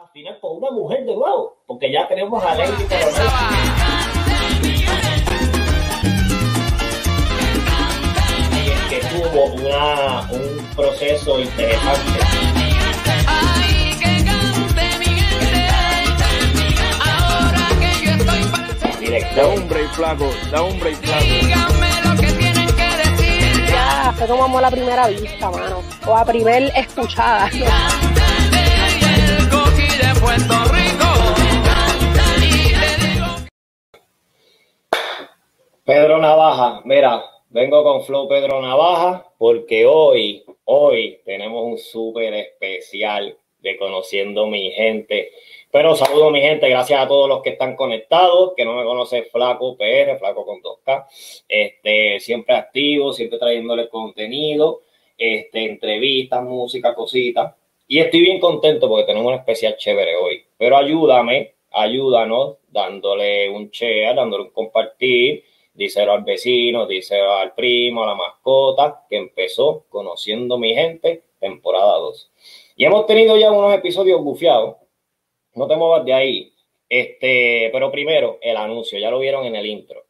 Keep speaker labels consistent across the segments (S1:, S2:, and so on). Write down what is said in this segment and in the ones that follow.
S1: al final con una mujer de nuevo, porque ya tenemos a Lady que tuvo una, un proceso interesante.
S2: Ay, que cante mi gente. Ahora que yo estoy para
S1: Director.
S3: Da un break flaco, da un break flaco.
S2: Díganme lo que tienen que decir.
S4: Ya, fue como amor a primera vista, mano. O a primer escuchada.
S2: Y Puerto Rico.
S1: Pedro Navaja, mira, vengo con Flow Pedro Navaja porque hoy, hoy tenemos un súper especial de Conociendo mi gente. Pero saludo mi gente, gracias a todos los que están conectados, que no me conocen Flaco PR, Flaco con 2K, este, siempre activo, siempre trayéndole contenido, este, entrevistas, música, cositas. Y estoy bien contento porque tenemos un especial chévere hoy. Pero ayúdame, ayúdanos dándole un share, dándole un compartir, díselo al vecino, díselo al primo, a la mascota, que empezó conociendo mi gente, temporada 2. Y hemos tenido ya unos episodios bufiados. No te muevas de ahí. Este, pero primero, el anuncio, ya lo vieron en el intro.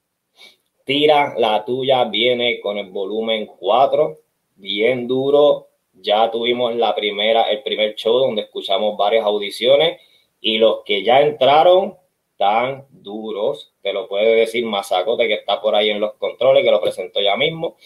S1: Tira la tuya, viene con el volumen 4, bien duro. Ya tuvimos la primera, el primer show donde escuchamos varias audiciones y los que ya entraron están duros. Te lo puede decir Mazacote que está por ahí en los controles, que lo presentó ya mismo.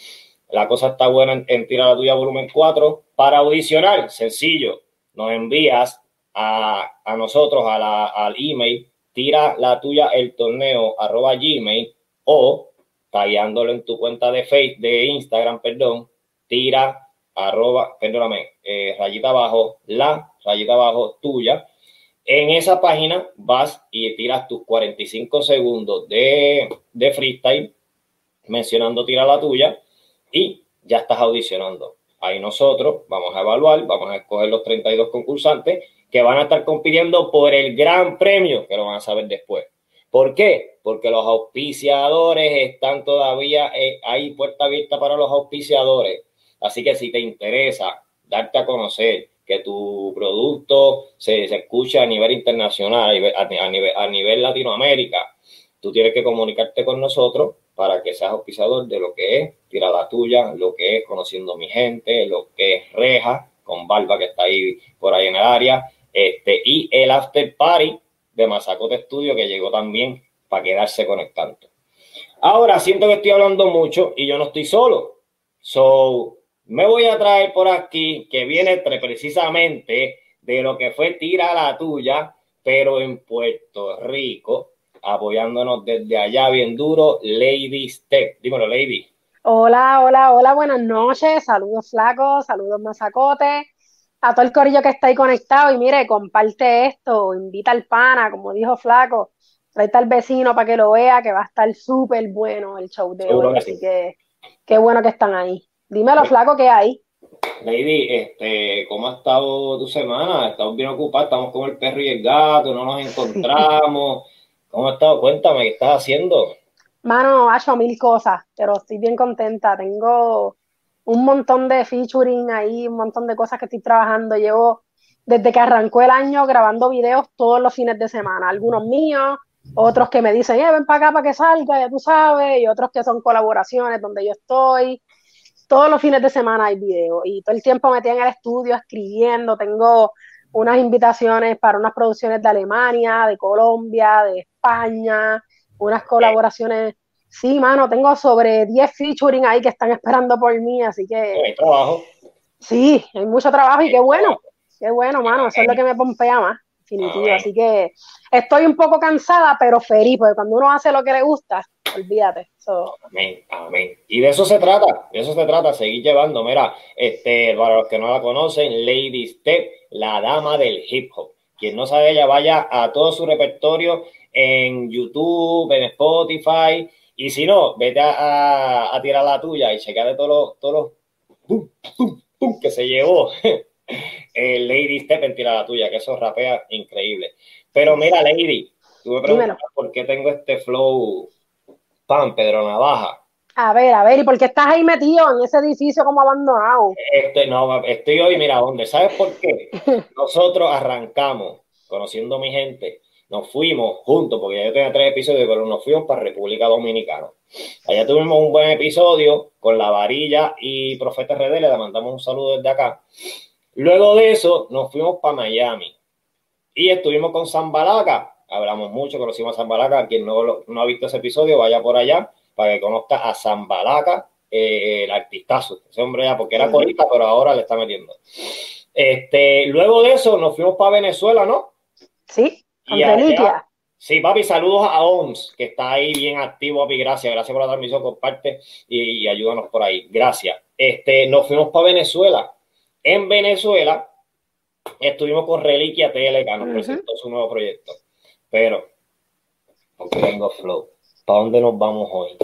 S1: La cosa está buena en, en Tira la tuya volumen 4. Para audicionar, sencillo, nos envías a, a nosotros a la- al email, tira la tuya el torneo arroba gmail o tagueándolo en tu cuenta de Facebook, de Instagram, perdón, tira arroba, perdóname, eh, rayita abajo, la rayita abajo tuya. En esa página vas y tiras tus 45 segundos de, de freestyle mencionando tira la tuya y ya estás audicionando. Ahí nosotros vamos a evaluar, vamos a escoger los 32 concursantes que van a estar compitiendo por el gran premio, que lo van a saber después. ¿Por qué? Porque los auspiciadores están todavía eh, ahí, puerta abierta para los auspiciadores. Así que si te interesa darte a conocer, que tu producto se, se escuche a nivel internacional, a nivel, a nivel, a nivel Latinoamérica, tú tienes que comunicarte con nosotros para que seas auspiciador de lo que es Tira la Tuya, lo que es Conociendo mi Gente, lo que es Reja, con Barba que está ahí por ahí en el área, este, y el After Party de Mazacote Studio que llegó también para quedarse con el canto. Ahora siento que estoy hablando mucho y yo no estoy solo. So, me voy a traer por aquí que viene pre- precisamente de lo que fue Tira la Tuya, pero en Puerto Rico, apoyándonos desde allá bien duro, Lady Step. Dímelo, Lady.
S4: Hola, hola, hola, buenas noches. Saludos flacos, saludos mazacote. A todo el corillo que está ahí conectado. Y mire, comparte esto, invita al pana, como dijo Flaco. Tráete al vecino para que lo vea, que va a estar súper bueno el show de
S1: Seguro
S4: hoy.
S1: que
S4: Así
S1: sí.
S4: que qué bueno que están ahí. Dímelo, Flaco, ¿qué hay?
S1: Lady, este, ¿cómo ha estado tu semana? Estamos bien ocupados, estamos con el perro y el gato, no nos encontramos. ¿Cómo has estado? Cuéntame, ¿qué estás haciendo?
S4: Mano, ha hecho mil cosas, pero estoy bien contenta. Tengo un montón de featuring ahí, un montón de cosas que estoy trabajando. Llevo desde que arrancó el año grabando videos todos los fines de semana, algunos míos, otros que me dicen, eh, ven para acá para que salga, ya tú sabes, y otros que son colaboraciones donde yo estoy. Todos los fines de semana hay videos y todo el tiempo metí en el estudio escribiendo. Tengo unas invitaciones para unas producciones de Alemania, de Colombia, de España, unas colaboraciones. Sí, mano, tengo sobre 10 featuring ahí que están esperando por mí, así que
S1: Hay trabajo.
S4: sí, hay mucho trabajo y qué bueno, qué bueno, mano, eso es lo que me pompea más, definitivo.
S1: Amén.
S4: Así que estoy un poco cansada, pero feliz, porque cuando uno hace lo que le gusta, olvídate. So,
S1: Amén, amén. Y de eso se trata, de eso se trata, seguir llevando. Mira, este, para los que no la conocen, Lady Step, la dama del hip hop. Quien no sabe ella, vaya a todo su repertorio en YouTube, en Spotify. Y si no, vete a, a- a tirar la tuya y chequea de todos los, todos los pum, pum, pum, que se llevó. El Lady Step en tira la tuya, que eso rapea increíble. Pero mira, Lady, tú me preguntas
S4: Dímelo.
S1: por qué tengo este flow pan, Pedro Navaja.
S4: a ver, a ver, ¿y por qué estás ahí metido en ese edificio como abandonado?
S1: Este, no, estoy hoy, mira, ¿dónde? ¿Sabes por qué? Nosotros arrancamos conociendo mi gente, nos fuimos juntos, porque yo tenía tres episodios, pero nos fuimos para República Dominicana. Allá tuvimos un buen episodio con la varilla y Profeta RD, le mandamos un saludo desde acá. Luego de eso, nos fuimos para Miami y estuvimos con Zambalaca. Hablamos mucho, conocimos a Zambalaca. Quien no, ha visto ese episodio, vaya por allá para que conozca a Zambalaca, eh, el artistazo. Ese hombre ya, porque era corista, pero ahora le está metiendo. Este, luego de eso, nos fuimos para Venezuela, ¿no?
S4: Sí, con.
S1: Sí, papi, saludos a OMS, que está ahí bien activo, papi, gracias, gracias por la transmisión, comparte y, y ayúdanos por ahí, gracias. Este, nos fuimos para Venezuela. En Venezuela estuvimos con Reliquia Tele, que nos presentó su nuevo proyecto. Pero, porque tengo flow. ¿Para dónde nos vamos hoy?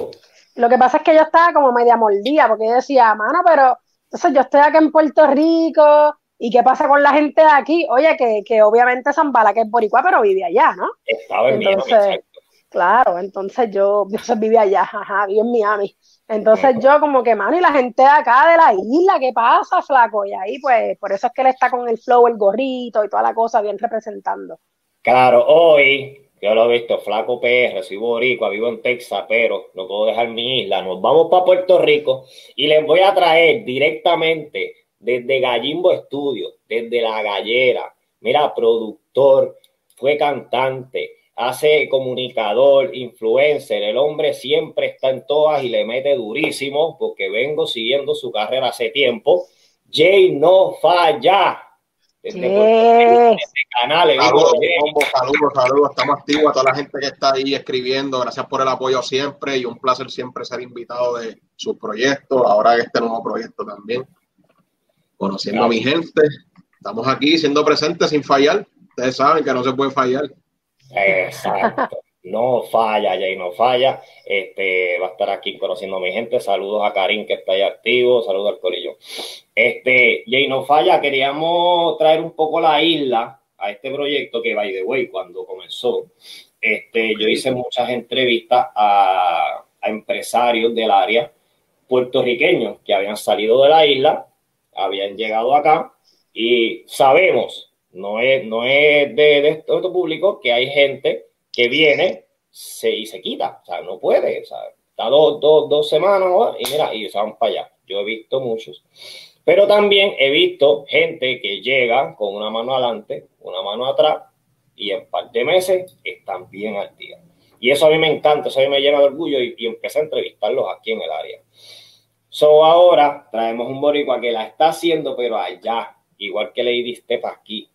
S4: Lo que pasa es que yo estaba como media mordida, porque yo decía, mano, pero entonces yo estoy acá en Puerto Rico, ¿y qué pasa con la gente de aquí? Oye, que, que obviamente Zambala, que es boricua, pero vive allá, ¿no?
S1: Estaba en
S4: Entonces. Claro, entonces yo, yo vive allá, ajá, vive en Miami. Entonces yo como que, mano, y la gente de acá de la isla, ¿qué pasa, flaco? Y ahí pues, por eso es que él está con el flow, el gorrito y toda la cosa bien representando.
S1: Claro, hoy yo lo he visto, flaco PR, soy boricua, vivo en Texas, pero no puedo dejar mi isla. Nos vamos para Puerto Rico y les voy a traer directamente desde Gallimbo Studio, desde La Gallera. Mira, productor, fue cantante, hace comunicador, influencer. El hombre siempre está en todas y le mete durísimo porque vengo siguiendo su carrera hace tiempo. Jay no falla. Desde canales, digo,
S5: Saludos, combo, saludos, saludos. Estamos activos a toda la gente que está ahí escribiendo. Gracias por el apoyo siempre y un placer siempre ser invitado de sus proyectos. Ahora este nuevo proyecto también. Conociendo a mi gente. Estamos aquí siendo presentes sin fallar. Ustedes saben que no se puede fallar.
S1: Exacto. No falla, Jay, no falla. Este va a estar aquí conociendo a mi gente. Saludos a Karim que está ahí activo. Saludos al Corillo. Este, Jay, no falla. Queríamos traer un poco la isla a este proyecto que, by the way, cuando comenzó, este, yo hice muchas entrevistas a, a empresarios del área puertorriqueños que habían salido de la isla, habían llegado acá y sabemos, no es, no es de, de todo público, que hay gente que viene se, y se quita, o sea, no puede, o sea, está dos, dos, dos semanas y mira, y se van para allá. Yo he visto muchos. Pero también he visto gente que llega con una mano adelante, una mano atrás, y en par de meses están bien al día. Y eso a mí me encanta, eso a mí me llena de orgullo y, y empecé a entrevistarlos aquí en el área. So ahora traemos un boricua que la está haciendo, pero allá, igual que Lady Step aquí,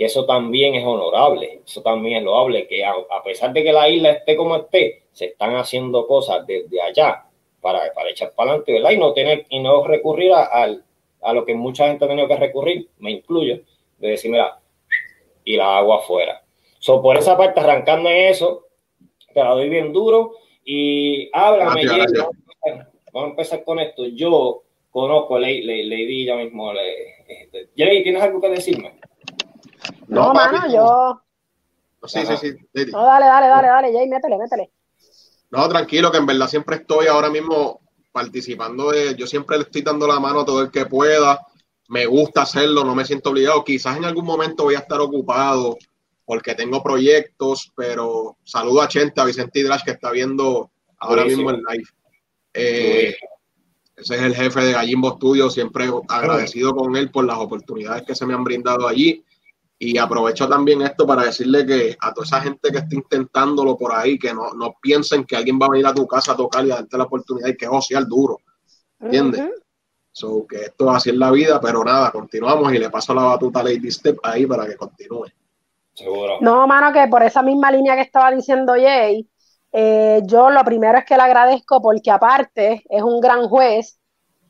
S1: que eso también es honorable, eso también es loable, que a, a pesar de que la isla esté como esté, se están haciendo cosas desde allá para, para echar para adelante, ¿verdad? Y no tener, y no recurrir a, al- a lo que mucha gente ha tenido que recurrir, me incluyo, de decir, mira, y la agua afuera. So, por esa parte, arrancando en eso, te la doy bien duro y háblame,
S5: Gracias,
S1: vamos a empezar- vamos a empezar con esto. Yo conozco a Lady, Lady, ya mismo. Le, este, Lady, ¿tienes algo que decirme?
S4: No,
S5: papi,
S4: mano, yo.
S5: Sí, sí, sí.
S4: No, dale, dale, dale, dale, Jay, métele, métele.
S5: No, tranquilo, que en verdad siempre estoy ahora mismo participando de, yo siempre le estoy dando la mano a todo el que pueda, me gusta hacerlo, no me siento obligado, quizás en algún momento voy a estar ocupado porque tengo proyectos, pero saludo a Chente, a Vicente Hidrash que está viendo ahora
S1: Buenísimo.
S5: mismo el live. Eh, ese es el jefe de Gallimbo Studio, siempre agradecido con él por las oportunidades que se me han brindado allí. Y aprovecho también esto para decirle que a toda esa gente que está intentándolo por ahí, que no, no piensen que alguien va a venir a tu casa a tocar y a darte la oportunidad y que josear duro. ¿Entiendes? So, que esto así es la vida, pero nada, continuamos y le paso la batuta a Lady Step ahí para que continúe.
S1: Seguro.
S4: No, mano, que por esa misma línea que estaba diciendo Jay, eh, yo lo primero es que le agradezco porque aparte es un gran juez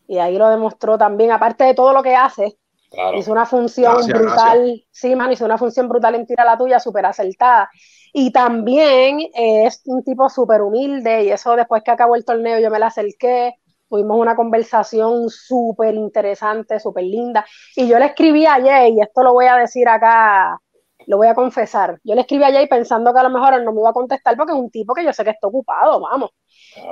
S4: y ahí lo demostró también, aparte de todo lo que hace,
S1: Claro.
S4: hizo una función
S5: Gracias,
S4: brutal, sí, mano, hizo una función brutal en Tira la Tuya, súper acertada. Y también eh, es un tipo súper humilde y eso después que acabó el torneo yo me la acerqué, tuvimos una conversación súper interesante, súper linda. Y yo le escribí a Jay, y esto lo voy a decir acá lo voy a confesar. Yo le escribí a Jay pensando que a lo mejor él no me iba a contestar porque es un tipo que yo sé que está ocupado, vamos.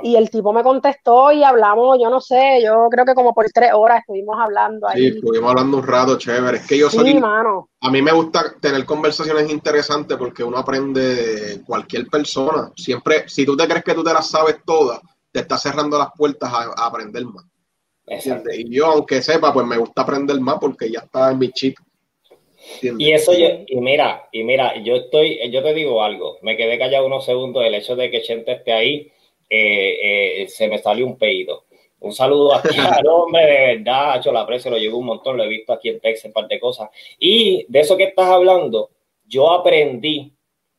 S4: Y el tipo me contestó y hablamos, yo no sé, yo creo que como por tres horas estuvimos hablando
S5: Sí,
S4: ahí.
S5: estuvimos hablando un rato, chévere. Es que yo
S4: Sí,
S5: soy,
S4: mano.
S5: a mí me gusta tener conversaciones interesantes porque uno aprende de cualquier persona. Siempre, si tú te crees que tú te las sabes todas, te estás cerrando las puertas a, a aprender más. Y yo, aunque sepa, pues me gusta aprender más porque ya está en mi chip. ¿entiendes?
S1: Y eso yo, y mira, y mira, yo estoy, yo te digo algo, me quedé callado unos segundos del hecho de que Chente esté ahí, eh, eh, se me salió un pedido. Un saludo aquí al hombre, de verdad, yo lo aprecio, lo llevo un montón, lo he visto aquí en Texas, un par de cosas. Y de eso que estás hablando, yo aprendí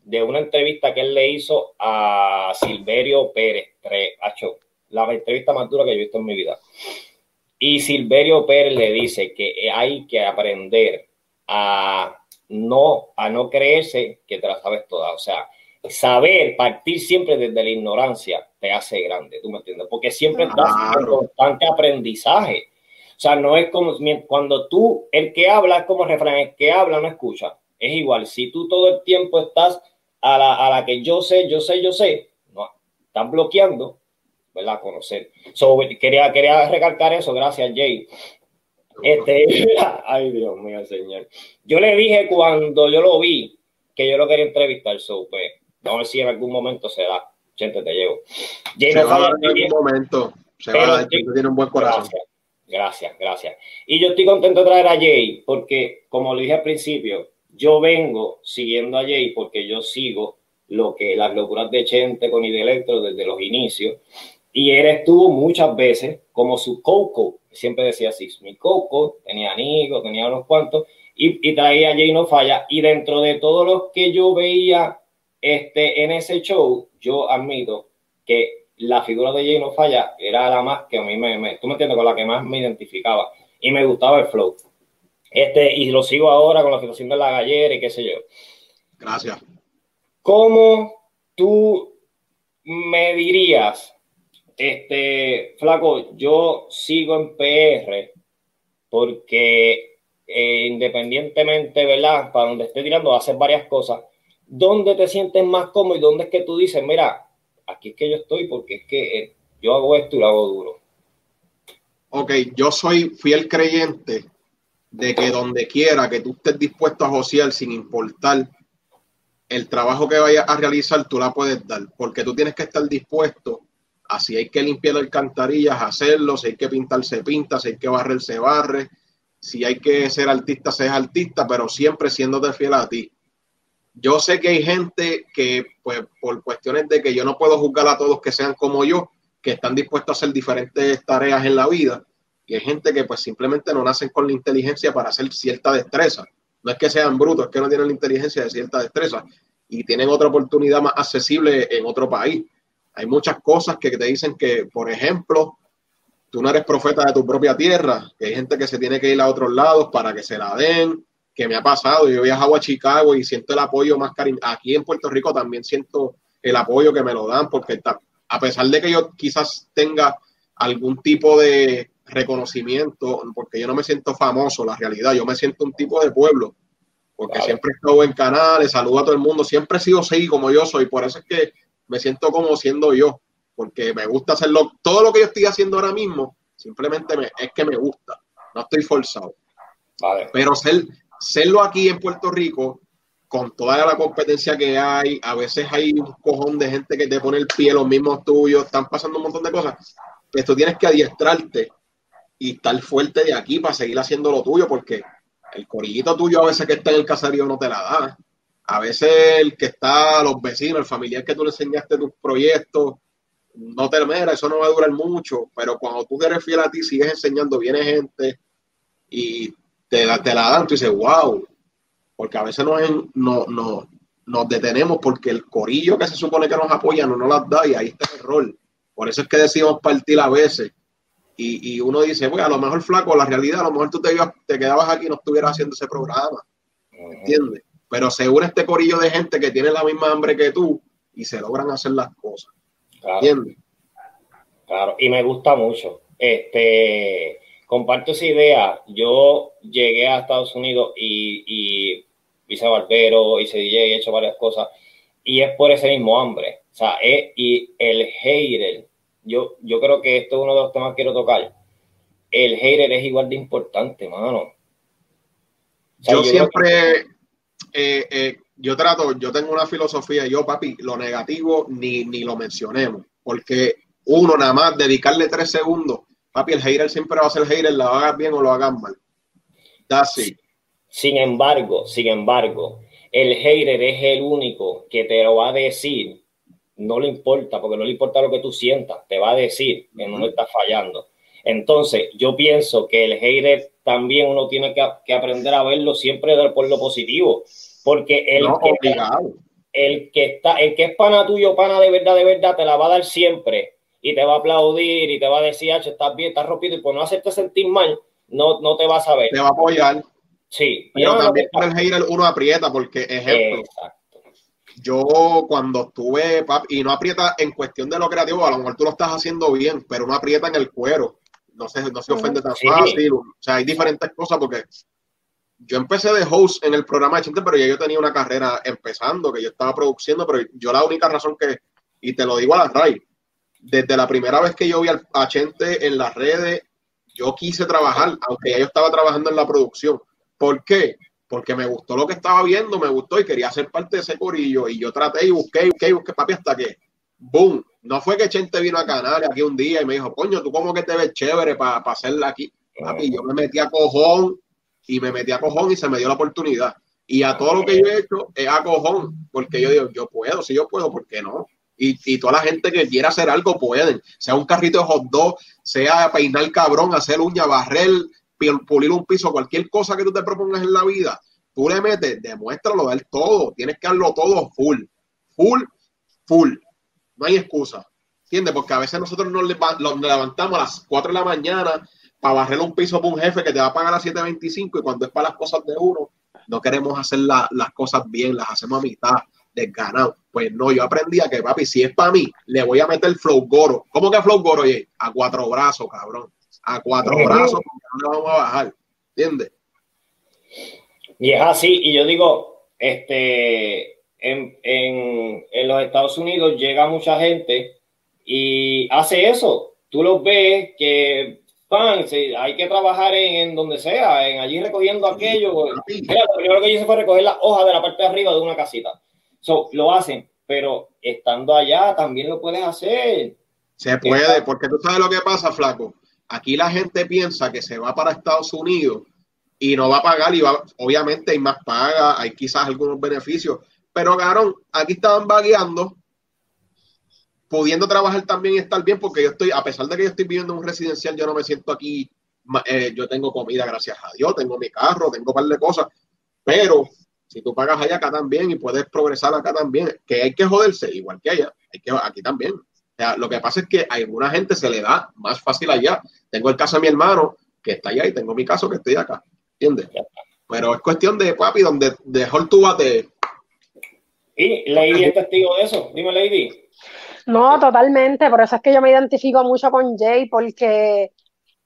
S1: de una entrevista que él le hizo a Silverio Pérez, tre- acho, la entrevista más dura que yo he visto en mi vida. Y Silverio Pérez le dice que hay que aprender a no, a no creerse que te la sabes toda. O sea, saber partir siempre desde la ignorancia te hace grande, ¿tú me entiendes? Porque siempre estás en constante aprendizaje. O sea, no es como cuando tú, el que habla es como refrán, el que habla no escucha. Es igual, si tú todo el tiempo estás a la, a la que yo sé, yo sé, yo sé, no, estás bloqueando, ¿verdad? Conocer. So, quería, quería recalcar eso, gracias Jay. Este, ay Dios mío, señor. Yo le dije cuando yo lo vi que yo lo quería entrevistar, so, pues, vamos a ver si en algún momento se da. Gente, te llevo. Jay,
S5: Se
S1: no
S5: va a dar en algún momento. Se va a dar, tú tiene un buen corazón.
S1: Gracias, gracias, gracias. Y yo estoy contento de traer a Jay porque, como le dije al principio, yo vengo siguiendo a Jay porque yo sigo lo que las locuras de Chente con Electro desde los inicios. Y él estuvo muchas veces como su coco, siempre decía así, mi coco, tenía Nico, tenía unos cuantos, y, y traía a Jay No Falla. Y dentro de todos los que yo veía este, en ese show, yo admito que la figura de Jay No Falla era la más que a mí me, me- tú me entiendes, con la que más me identificaba y me gustaba el flow. Este, y lo sigo ahora con la situación de la gallera y qué sé yo.
S5: Gracias.
S1: ¿Cómo tú me dirías, este, flaco, yo sigo en PR porque eh, independientemente, ¿verdad? Para donde esté tirando, hacer varias cosas. ¿Dónde te sientes más cómodo y dónde es que tú dices, mira, aquí es que yo estoy porque es que eh, yo hago esto y lo hago duro?
S5: Ok, yo soy fiel creyente de que donde quiera que tú estés dispuesto a josear sin importar el trabajo que vayas a realizar, tú la puedes dar, porque tú tienes que estar dispuesto a si hay que limpiar alcantarillas, hacerlo, si hay que pintar, se pinta, si hay que barrer, se barre, si hay que ser artista, se artista, pero siempre siéndote fiel a ti. Yo sé que hay gente que, pues, por cuestiones de que yo no puedo juzgar a todos que sean como yo, que están dispuestos a hacer diferentes tareas en la vida, y hay gente que pues simplemente no nacen con la inteligencia para hacer cierta destreza. No es que sean brutos, es que no tienen la inteligencia de cierta destreza y tienen otra oportunidad más accesible en otro país. Hay muchas cosas que te dicen que, por ejemplo, tú no eres profeta de tu propia tierra, que hay gente que se tiene que ir a otros lados para que se la den, que me ha pasado. Yo he viajado a Chicago y siento el apoyo más cariñoso. Aquí en Puerto Rico también siento el apoyo que me lo dan, porque está- a pesar de que yo quizás tenga algún tipo de reconocimiento, porque yo no me siento famoso, la realidad, yo me siento un tipo de pueblo, porque siempre he estado en canales, saludo a todo el mundo, siempre he sido así como yo soy, por eso es que me siento como siendo yo, porque me gusta hacerlo, todo lo que yo estoy haciendo ahora mismo, simplemente me- es que me gusta, no estoy forzado.
S1: Vale.
S5: Pero ser, serlo aquí en Puerto Rico, con toda la competencia que hay, a veces hay un cojón de gente que te pone el pie, los mismos tuyos, están pasando un montón de cosas. Pues tú tienes que adiestrarte y estar fuerte de aquí para seguir haciendo lo tuyo, porque el corillito tuyo a veces que está en el caserío no te la da. A veces el que está, los vecinos, el familiar que tú le enseñaste tus proyectos, no te mira, eso no va a durar mucho, pero cuando tú eres fiel a ti, sigues enseñando, viene gente y te, la- te la dan, tú dices, wow, porque a veces nos, no, no- nos detenemos porque el corillo que se supone que nos apoya no nos las da y ahí está el error. Por eso es que decimos partir a veces. Y, y uno dice, bueno, a lo mejor flaco, la realidad, a lo mejor tú te, quedabas aquí y no estuvieras haciendo ese programa. ¿entiendes? Pero se une este corillo de gente que tiene la misma hambre que tú y se logran hacer las cosas,
S1: Claro.
S5: ¿entiendes?
S1: Claro, y me gusta mucho. Este, comparto esa idea. Yo llegué a Estados Unidos y, y hice barbero, hice DJ, he hecho varias cosas. Y es por ese mismo hambre. O sea, es, y el hater, yo, yo creo que esto es uno de los temas que quiero tocar. El hater es igual de importante, mano. O sea,
S5: yo siempre, eh, eh, yo trato, yo tengo una filosofía, yo papi, lo negativo ni, ni lo mencionemos, porque uno nada más dedicarle tres segundos, papi, el hater siempre va a ser hater, lo hagas bien o lo hagas mal. That's it.
S1: Sin embargo, sin embargo, el hater es el único que te lo va a decir, no le importa, porque no le importa lo que tú sientas, te va a decir que no le estás fallando. Entonces, yo pienso que el hater también uno tiene que, que aprender a verlo siempre por lo positivo, porque el,
S5: No,
S1: que, el que está, el que es pana tuyo, pana de verdad, de verdad, te la va a dar siempre y te va a aplaudir y te va a decir, "Acho, estás bien, estás rompido y por no hacerte sentir mal, no, no te va a saber.
S5: Te va a apoyar,
S1: Sí,
S5: pero
S1: no,
S5: también
S1: no,
S5: por el hater uno aprieta, porque ejemplo,
S1: Exacto.
S5: yo cuando estuve, papi, y no aprieta en cuestión de lo creativo, a lo mejor tú lo estás haciendo bien, pero uno aprieta en el cuero, no se, no se ofende tan
S1: Sí.
S5: fácil, o sea, hay diferentes cosas porque yo empecé de host en el programa de Chente, pero ya yo tenía una carrera empezando, que yo estaba produciendo, pero yo la única razón que, y te lo digo a la RAI, desde la primera vez que yo vi a Chente en las redes, yo quise trabajar, aunque ya yo estaba trabajando en la producción. ¿Por qué? Porque me gustó lo que estaba viendo, me gustó y quería ser parte de ese corillo. Y yo traté y busqué, busqué, busqué, papi, hasta que, boom, no fue que Chente vino a Canales aquí un día y me dijo, coño, tú como que te ves chévere para hacerla aquí. Papi, yo me metí a cojón y me metí a cojón y se me dio la oportunidad. Y a todo lo que yo he hecho es a cojón, porque yo digo, yo puedo, si yo puedo, ¿por qué no? Y, toda la gente que quiera hacer algo pueden, sea un carrito de hot dog, sea peinar cabrón, hacer uña, barrer, pulir un piso, cualquier cosa que tú te propongas en la vida, tú le metes, demuéstralo, dar todo, tienes que darlo todo full, full, full, no hay excusa, ¿entiendes? Porque a veces nosotros nos levantamos a las 4 de la mañana para barrer un piso para un jefe que te va a pagar a 7.25 y cuando es para las cosas de uno, no queremos hacer la- las cosas bien, las hacemos a mitad, desganado. Pues no, yo aprendí a que, papi, si es para mí, le voy a meter flow goro. ¿Cómo que flow goro, oye? A cuatro brazos, cabrón. A cuatro brazos, porque no le vamos a bajar. ¿Entiendes?
S1: Y es así, y yo digo, este, en, en, en los Estados Unidos llega mucha gente y hace eso. Tú los ves que pan, sí, hay que trabajar en, en donde sea, en allí recogiendo aquello. Mira, lo primero que hice fue recoger las hojas de la parte de arriba de una casita. So, lo hacen, pero estando allá también lo puedes hacer.
S5: Se puede, porque tú sabes lo que pasa, flaco. Aquí la gente piensa que se va para Estados Unidos y no va a pagar y va, obviamente hay más paga, hay quizás algunos beneficios, pero cabrón, aquí estaban vagueando, pudiendo trabajar también y estar bien, porque yo estoy, a pesar de que yo estoy viviendo en un residencial, yo no me siento aquí, eh, yo tengo comida, gracias a Dios, tengo mi carro, tengo un par de cosas, pero si tú pagas allá acá también y puedes progresar acá también, que hay que joderse, igual que allá, hay que aquí también. O sea, lo que pasa es que a alguna gente se le da más fácil allá. Tengo el caso de mi hermano que está allá y tengo mi caso que estoy acá. ¿Entiendes? Pero es cuestión de, papi, donde dejó tú bate.
S1: Y Lady es testigo de eso. Dime, Lady.
S4: No, totalmente. Por eso es que yo me identifico mucho con Jay, porque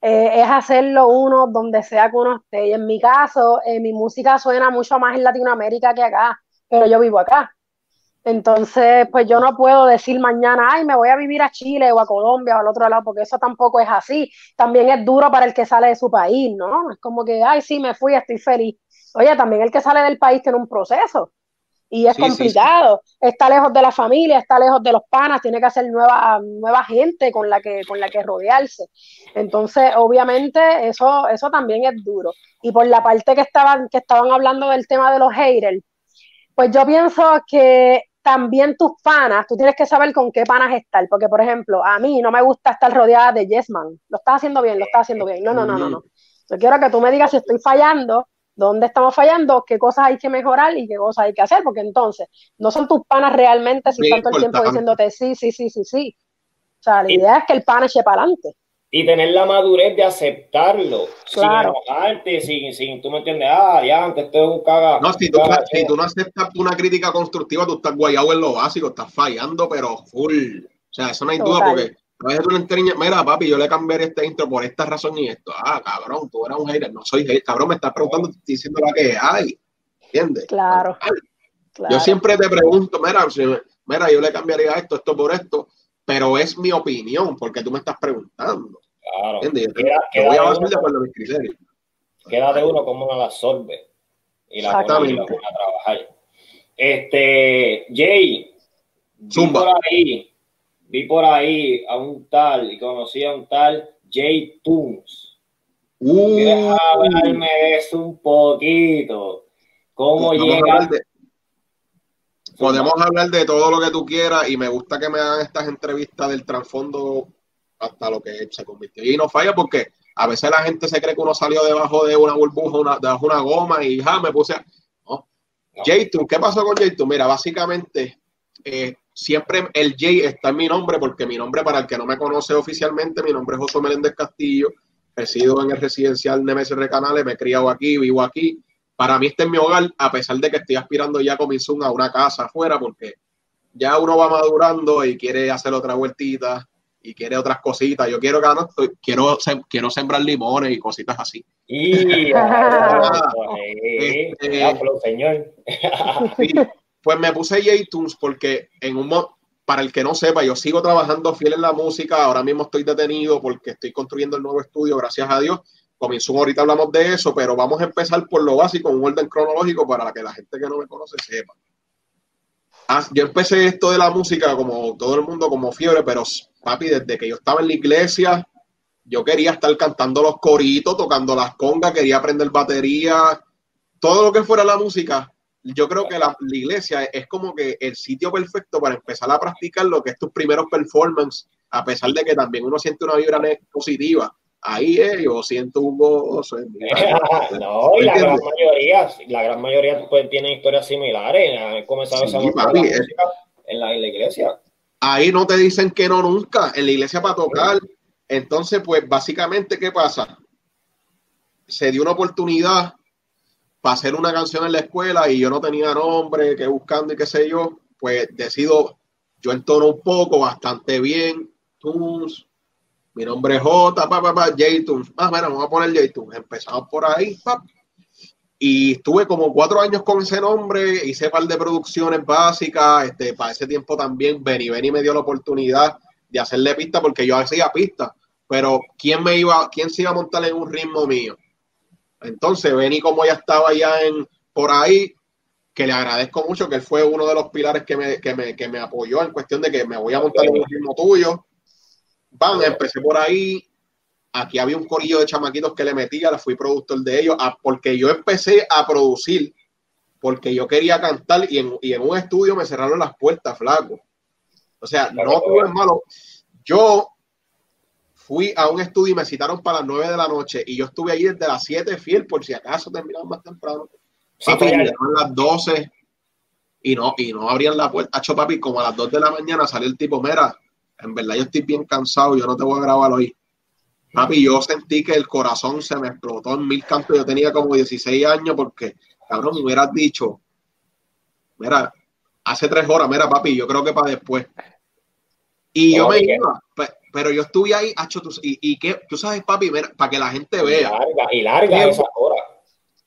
S4: eh, es hacerlo uno donde sea que uno esté. Y en mi caso, eh, mi música suena mucho más en Latinoamérica que acá, pero yo vivo acá. Entonces, pues yo no puedo decir mañana, ay, me voy a vivir a Chile o a Colombia o al otro lado, porque eso tampoco es así. También es duro para el que sale de su país, ¿no? Es como que, ay, sí, me fui, estoy feliz. Oye, también el que sale del país tiene un proceso y es
S5: Sí, sí, sí.
S4: complicado. Está lejos de la familia, está lejos de los panas, tiene que hacer nueva, nueva gente con la que, con la que rodearse. Entonces, obviamente, eso, eso también es duro. Y por la parte que estaban, que estaban hablando del tema de los haters, pues yo pienso que también tus panas, tú tienes que saber con qué panas estar, porque por ejemplo, a mí no me gusta estar rodeada de yes man. Lo estás haciendo bien, lo estás haciendo bien. No, no, no, no, no. Yo quiero que tú me digas si estoy fallando, dónde estamos fallando, qué cosas hay que mejorar y qué cosas hay que hacer, porque entonces no son tus panas realmente si están todo el tiempo diciéndote sí, sí, sí, sí, sí. O sea, la idea es que el pan eche para adelante.
S1: Y tener la madurez de aceptarlo.
S4: Claro.
S1: Sin enojarte, sin, sin, tú me entiendes, ah, ya, antes esto es un caga.
S5: No, si tú,
S1: caga-
S5: si tú no aceptas una crítica constructiva, tú estás guayado en lo básico, estás fallando, pero full. O sea, eso no hay duda, porque a veces tú le enseñas, mira, papi, yo le cambié este intro por esta razón y esto. Ah, cabrón, tú eras un hater. No soy hater. Cabrón, me estás preguntando, te estoy diciendo la que hay. ¿entiendes?
S4: Claro.
S5: Yo siempre te pregunto, mira, si- mira, yo le cambiaría esto, esto por esto, pero es mi opinión, porque tú me estás preguntando,
S1: Claro.
S5: ¿entiendes? Yo, te-
S1: Queda,
S5: voy a
S1: de
S5: basar de
S1: uno,
S5: acuerdo a mis criterios.
S1: queda de uno cómo uno la absorbe y la pone, a trabajar. Este, Jay,
S5: Zumba.
S1: por ahí, vi por ahí a un tal y conocí a un tal Jay Toons.
S5: Uh,
S1: ¿Quieres hablarme de eso un poquito? ¿Cómo llega?
S5: podemos hablar de todo lo que tú quieras y me gusta que me hagan estas entrevistas del trasfondo hasta lo que se convirtió. Y no falla porque a veces la gente se cree que uno salió debajo de una burbuja, una, debajo de una goma y ja, me puse a... No.
S1: No.
S5: J2, ¿qué pasó con J2? Mira, básicamente eh, siempre el J está en mi nombre porque mi nombre, para el que no me conoce oficialmente, mi nombre es José Meléndez Castillo, resido en el residencial de MSR Canales, me he criado aquí, vivo aquí. Para mí este es mi hogar, a pesar de que estoy aspirando ya con mi Zoom a una casa afuera porque ya uno va madurando y quiere hacer otra vueltita y quiere otras cositas. Yo quiero ganar, quiero, quiero sembrar limones y cositas así.
S1: Y,
S5: Ah,
S1: eh,
S5: este-
S1: señor.
S5: Sí, pues me puse J-Tunes porque en un para el que no sepa, yo sigo trabajando fiel en la música. Ahora mismo estoy detenido porque estoy construyendo el nuevo estudio, gracias a Dios. Comenzó ahorita hablamos de eso, pero vamos a empezar por lo básico, un orden cronológico para que la gente que no me conoce sepa. Ah, yo empecé esto de la música como todo el mundo como fiebre, pero papi, desde que yo estaba en la iglesia, yo quería estar cantando los coritos, tocando las congas, quería aprender batería, todo lo que fuera la música. Yo creo que la, la iglesia es como que el sitio perfecto para empezar a practicar lo que es tus primeros performances, a pesar de que también uno siente una vibra positiva. Ahí es, yo siento un gozo alma.
S1: no, y la gran mayoría, la gran mayoría pues, tienen historias similares. Han comenzado
S5: Sí,
S1: esa
S5: papi, es-
S1: música en, la, en la iglesia.
S5: Ahí no te dicen que no nunca, en la iglesia para tocar. Entonces, pues básicamente, ¿qué pasa? Se dio una oportunidad para hacer una canción en la escuela y yo no tenía nombre, que buscando y qué sé yo, pues decido, yo entono un poco, bastante bien, Tunes, mi nombre es J, pa, pa, pa, J-Tunes, ah, bueno, vamos a poner J-Tunes, empezamos por ahí, y estuve como cuatro años con ese nombre, hice un par de producciones básicas, este, para ese tiempo también Benny Benny me dio la oportunidad de hacerle pista porque yo hacía pista, pero ¿quién me iba, quién se iba a montar en un ritmo mío? Entonces, Benny, como ya estaba ya en por ahí, que le agradezco mucho, que él fue uno de los pilares que me, que me, que me apoyó en cuestión de que me voy a montar en un ritmo tuyo. Van, empecé por ahí. Aquí había un corillo de chamaquitos que le metía, le fui productor de ellos, porque yo empecé a producir, porque yo quería cantar y en, y en un estudio me cerraron las puertas, flaco. O sea, no tuve malo. Yo fui a un estudio y me citaron para las 9 de la noche y yo estuve ahí desde las 7 fiel por si acaso terminaban más temprano.
S1: Sí,
S5: Papi, llegaron las 12 y no, y no abrían la puerta. Hacho, papi, como a las 2 de la mañana salió el tipo, mira, en verdad yo estoy bien cansado, yo no te voy a grabar hoy. Papi, yo sentí que el corazón se me explotó en mil cantos. Yo tenía como 16 años porque, cabrón, me hubieras dicho, mira, hace tres horas, mira, papi, yo creo que para después. Y yo me iba, pe- pero yo estuve ahí, hacho, tú, y, y que, tú sabes, papi, para que la gente
S1: y
S5: vea.
S1: larga, y larga
S5: Qué-
S1: esa hora.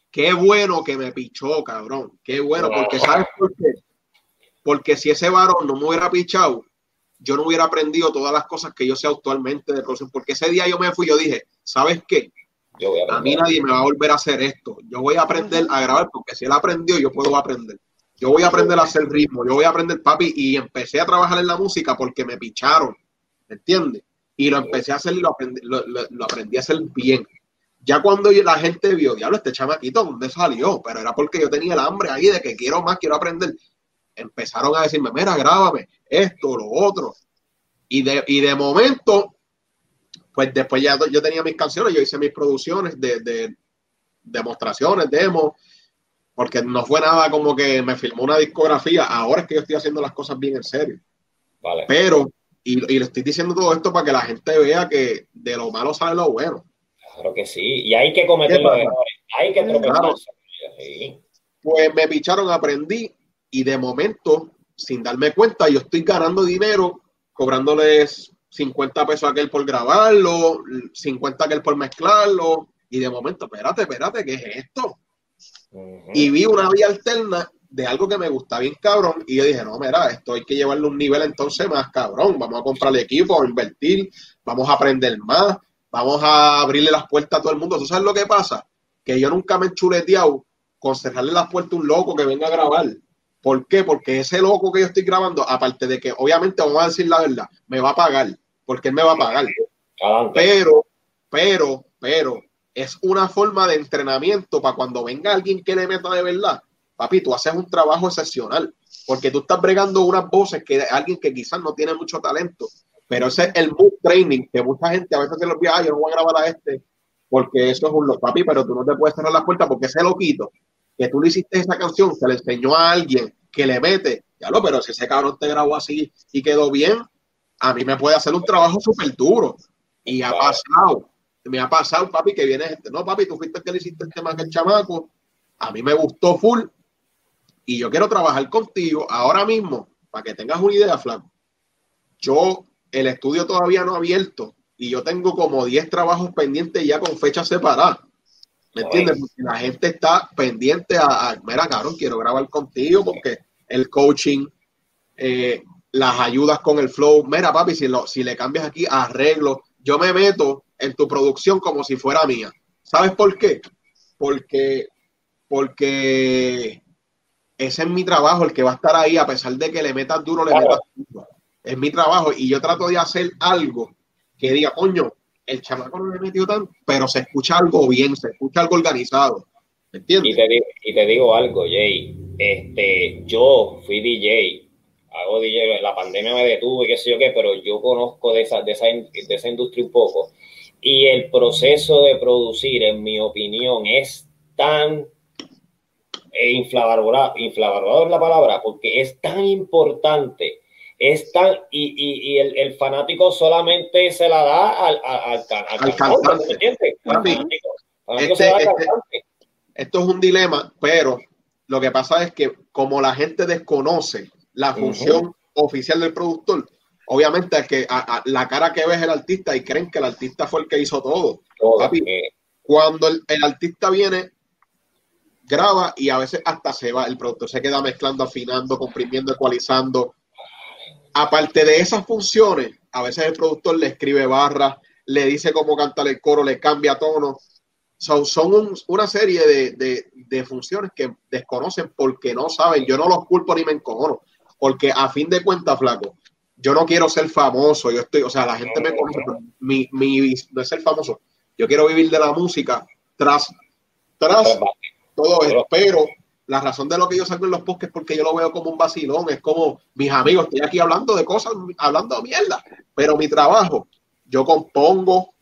S5: Qué bueno que me pichó, cabrón. Qué bueno, porque ¿sabes por qué? Porque si ese varón no me hubiera pichado, yo no hubiera aprendido todas las cosas que yo sé actualmente de producción. Porque ese día yo me fui y yo dije, ¿sabes qué?
S1: Yo voy a
S5: A mí nadie me va a volver a hacer esto. Yo voy a aprender a grabar porque si él aprendió, yo puedo aprender. Yo voy a aprender a hacer ritmo, yo voy a aprender papi y empecé a trabajar en la música porque me picharon, ¿me entiendes? Y lo empecé a hacer y lo aprendí, lo, lo- lo aprendí a hacer bien. Ya cuando la gente vio, diablo, este chamaquito, ¿dónde salió? Pero era porque yo tenía el hambre ahí de que quiero más, quiero aprender. Empezaron a decirme, mira, grábame esto, lo otro. Y de, y de momento, pues después ya yo tenía mis canciones, yo hice mis producciones de, de demostraciones, demos, porque no fue nada como que me filmó una discografía. Ahora es que yo estoy haciendo las cosas bien en serio.
S1: Vale.
S5: Pero, y, y le estoy diciendo todo esto para que la gente vea que de lo malo sale lo bueno.
S1: Claro que sí. Y hay que cometer
S5: ¿Qué
S1: los errores. Hay que.
S5: Claro.
S1: Sí.
S5: Pues me picharon, aprendí y de momento, sin darme cuenta, yo estoy ganando dinero, cobrándoles 50 pesos a aquel por grabarlo, 50 a aquel por mezclarlo. Y de momento, espérate, espérate, ¿qué es esto? Y vi una vía alterna de algo que me gusta bien cabrón y yo dije, no, mira, esto hay que llevarlo a un nivel entonces más cabrón, vamos a comprar el equipo, a invertir, vamos a aprender más, vamos a abrirle las puertas a todo el mundo. ¿Tú sabes lo que pasa? Que yo nunca me he chuleteado con cerrarle las puertas a un loco que venga a grabar. ¿Por qué? Porque ese loco que yo estoy grabando, aparte de que obviamente vamos a decir la verdad, me va a pagar, porque él me va a pagar. Pero, pero, pero, es una forma de entrenamiento para cuando venga alguien que le meta de verdad. Papi, tú haces un trabajo excepcional, porque tú estás bregando unas voces que alguien que quizás no tiene mucho talento, pero ese es el mood training que mucha gente a veces se lo olvida, "Ay, yo no voy a grabar a este, porque eso es un lo papi, pero tú no te puedes cerrar la puerta porque ese loquito que tú le hiciste esa canción, se le enseñó a alguien que le mete, ya lo, pero si ese cabrón te grabó así y quedó bien, a mí me puede hacer un trabajo súper duro. Y ha pasado, me ha pasado, papi, que viene gente, no, papi, tú fuiste el que le hiciste el tema que el chamaco, a mí me gustó full y yo quiero trabajar contigo ahora mismo, para que tengas una idea, flaco. Yo, el estudio todavía no ha abierto y yo tengo como 10 trabajos pendientes ya con fechas separadas. ¿Me entiendes? Porque la gente está pendiente a, a, mira, cabrón, quiero grabar contigo porque el coaching, eh, las ayudas con el flow, mira, papi, si, lo, si le cambias aquí, arreglo. Yo me meto en tu producción como si fuera mía. ¿Sabes por qué? Porque, porque ese es mi trabajo, el que va a estar ahí, a pesar de que le metas duro, le metas duro. Es mi trabajo y yo trato de hacer algo que diga, coño, el chamaco no le metió tanto, pero se escucha algo bien, se escucha algo organizado. ¿Me
S1: Y
S5: entiendes?
S1: te, di- y te digo algo, Jay. Este, yo fui DJ, hago DJ, la pandemia me detuvo y qué sé yo qué, pero yo conozco de esa, de esa, de esa industria un poco. Y el proceso de producir, en mi opinión, es tan eh, inflamadorador, inflamadorador la palabra, porque es tan importante, es tan, y, y, y el, el fanático solamente se la da al, al, al, can- al
S5: Al
S1: cantante.
S5: Esto es un dilema, pero lo que pasa es que como la gente desconoce la función oficial del productor, obviamente es que a- a- la cara que ve es el artista y creen que el artista fue el que hizo todo.
S1: Todo,
S5: Papi,
S1: eh,
S5: Cuando el, el artista viene, graba y a veces hasta se va, el productor se queda mezclando, afinando, comprimiendo, ecualizando. Aparte de esas funciones, a veces el productor le escribe barras, le dice cómo cantar el coro, le cambia tono. Son, son un- una serie de, de- de funciones que desconocen porque no saben. Yo no los culpo ni me encojono, porque a fin de cuentas, flaco, yo no quiero ser famoso. Yo estoy, o sea, la gente me conoce, pero mi, mi, no es ser famoso. Yo quiero vivir de la música tras, tras todo esto, pero la razón de lo que yo salgo en los podcasts es porque yo lo veo como un vacilón, es como mis amigos, estoy aquí hablando de cosas, hablando de mierda, pero mi trabajo, yo compongo,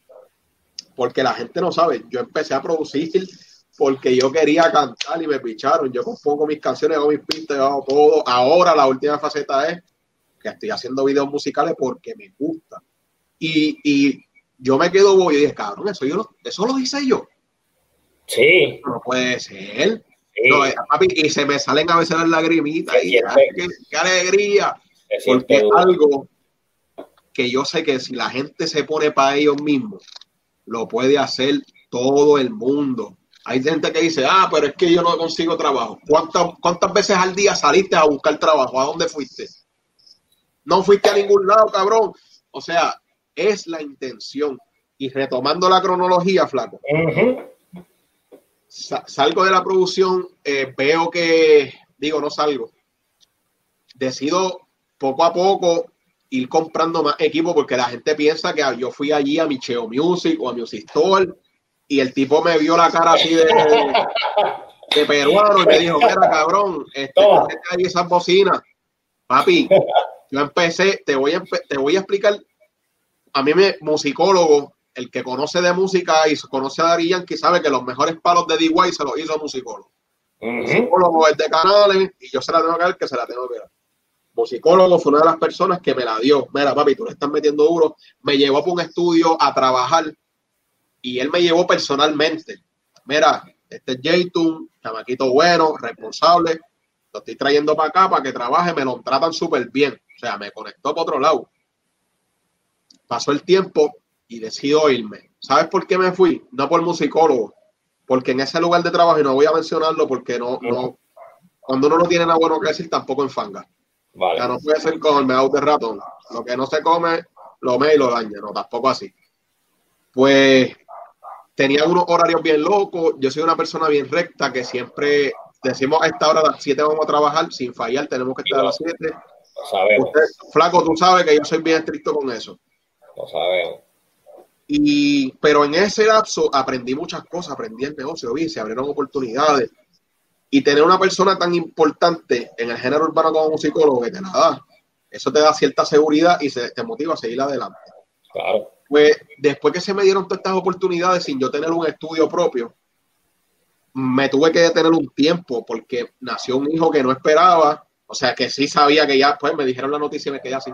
S5: porque la gente no sabe, yo empecé a producir porque yo quería cantar y me picharon, yo compongo mis canciones, hago mis pistas, hago todo, ahora la última faceta es que estoy haciendo videos musicales porque me gusta, y, y yo me quedo voy y dije, cabrón, eso, yo lo, eso lo hice yo,
S1: Sí,
S5: no puede ser.
S1: sí,
S5: No, eh, papi, y se me salen a veces las lagrimitas y ay, qué, qué alegría, porque es
S1: duro.
S5: algo que yo sé que si la gente se pone para ellos mismos, lo puede hacer todo el mundo. Hay gente que dice, ah, pero es que yo no consigo trabajo. ¿Cuántas, cuántas veces al día saliste a buscar trabajo? ¿A dónde fuiste? No fuiste a ningún lado, cabrón. O sea, es la intención. Y retomando la cronología, flaco, sa- salgo de la producción, eh, veo que, digo, no salgo. Decido poco a poco ir comprando más equipo porque la gente piensa que yo fui allí a Micheo Music o a Music Store y el tipo me vio la cara así de, de peruano y me dijo, mira cabrón, este,
S1: Toma.
S5: ¿qué hay esas bocinas? Papi, yo empecé, te voy a, te voy a explicar, a mí me, musicólogo, el que conoce de música y conoce a Dari Yankee sabe que los mejores palos de DY se los hizo musicólogo.
S1: Ujú.
S5: Musicólogo es de canales y yo se la tengo que dar que se la tengo que dar. Musicólogo fue una de las personas que me la dio. Mira, papi, tú le estás metiendo duro. Me llevó por un estudio a trabajar y él me llevó personalmente. Mira, este es Jaytun, chamaquito bueno, responsable. Lo estoy trayendo para acá para que trabaje. Me lo tratan súper bien. O sea, me conectó para otro lado. Pasó el tiempo y decido irme. ¿Sabes por qué me fui? No por musicólogo. porque en ese lugar de trabajo, y no voy a mencionarlo porque no, no, cuando uno no tiene nada bueno que decir, tampoco enfanga.
S1: Vale.
S5: Ya no puede ser como el meado de ratón. Lo que no se come, lo me y lo daña, no, tampoco así. Pues tenía unos horarios bien locos. Yo soy una persona bien recta que siempre decimos a esta hora a las 7 vamos a trabajar sin fallar, tenemos que estar a las 7.
S1: Lo sabemos,
S5: Usted, flaco, tú sabes que yo soy bien estricto con eso.
S1: lo sabemos.
S5: Y, pero en ese lapso aprendí muchas cosas, aprendí el negocio, vi, se abrieron oportunidades. Y tener una persona tan importante en el género urbano como un psicólogo que te la da, eso te da cierta seguridad y se, te motiva a seguir adelante.
S1: Claro.
S5: Pues después que se me dieron todas estas oportunidades sin yo tener un estudio propio, me tuve que detener un tiempo porque nació un hijo que no esperaba, o sea que sí sabía que ya, pues me dijeron la noticia y me quedé así.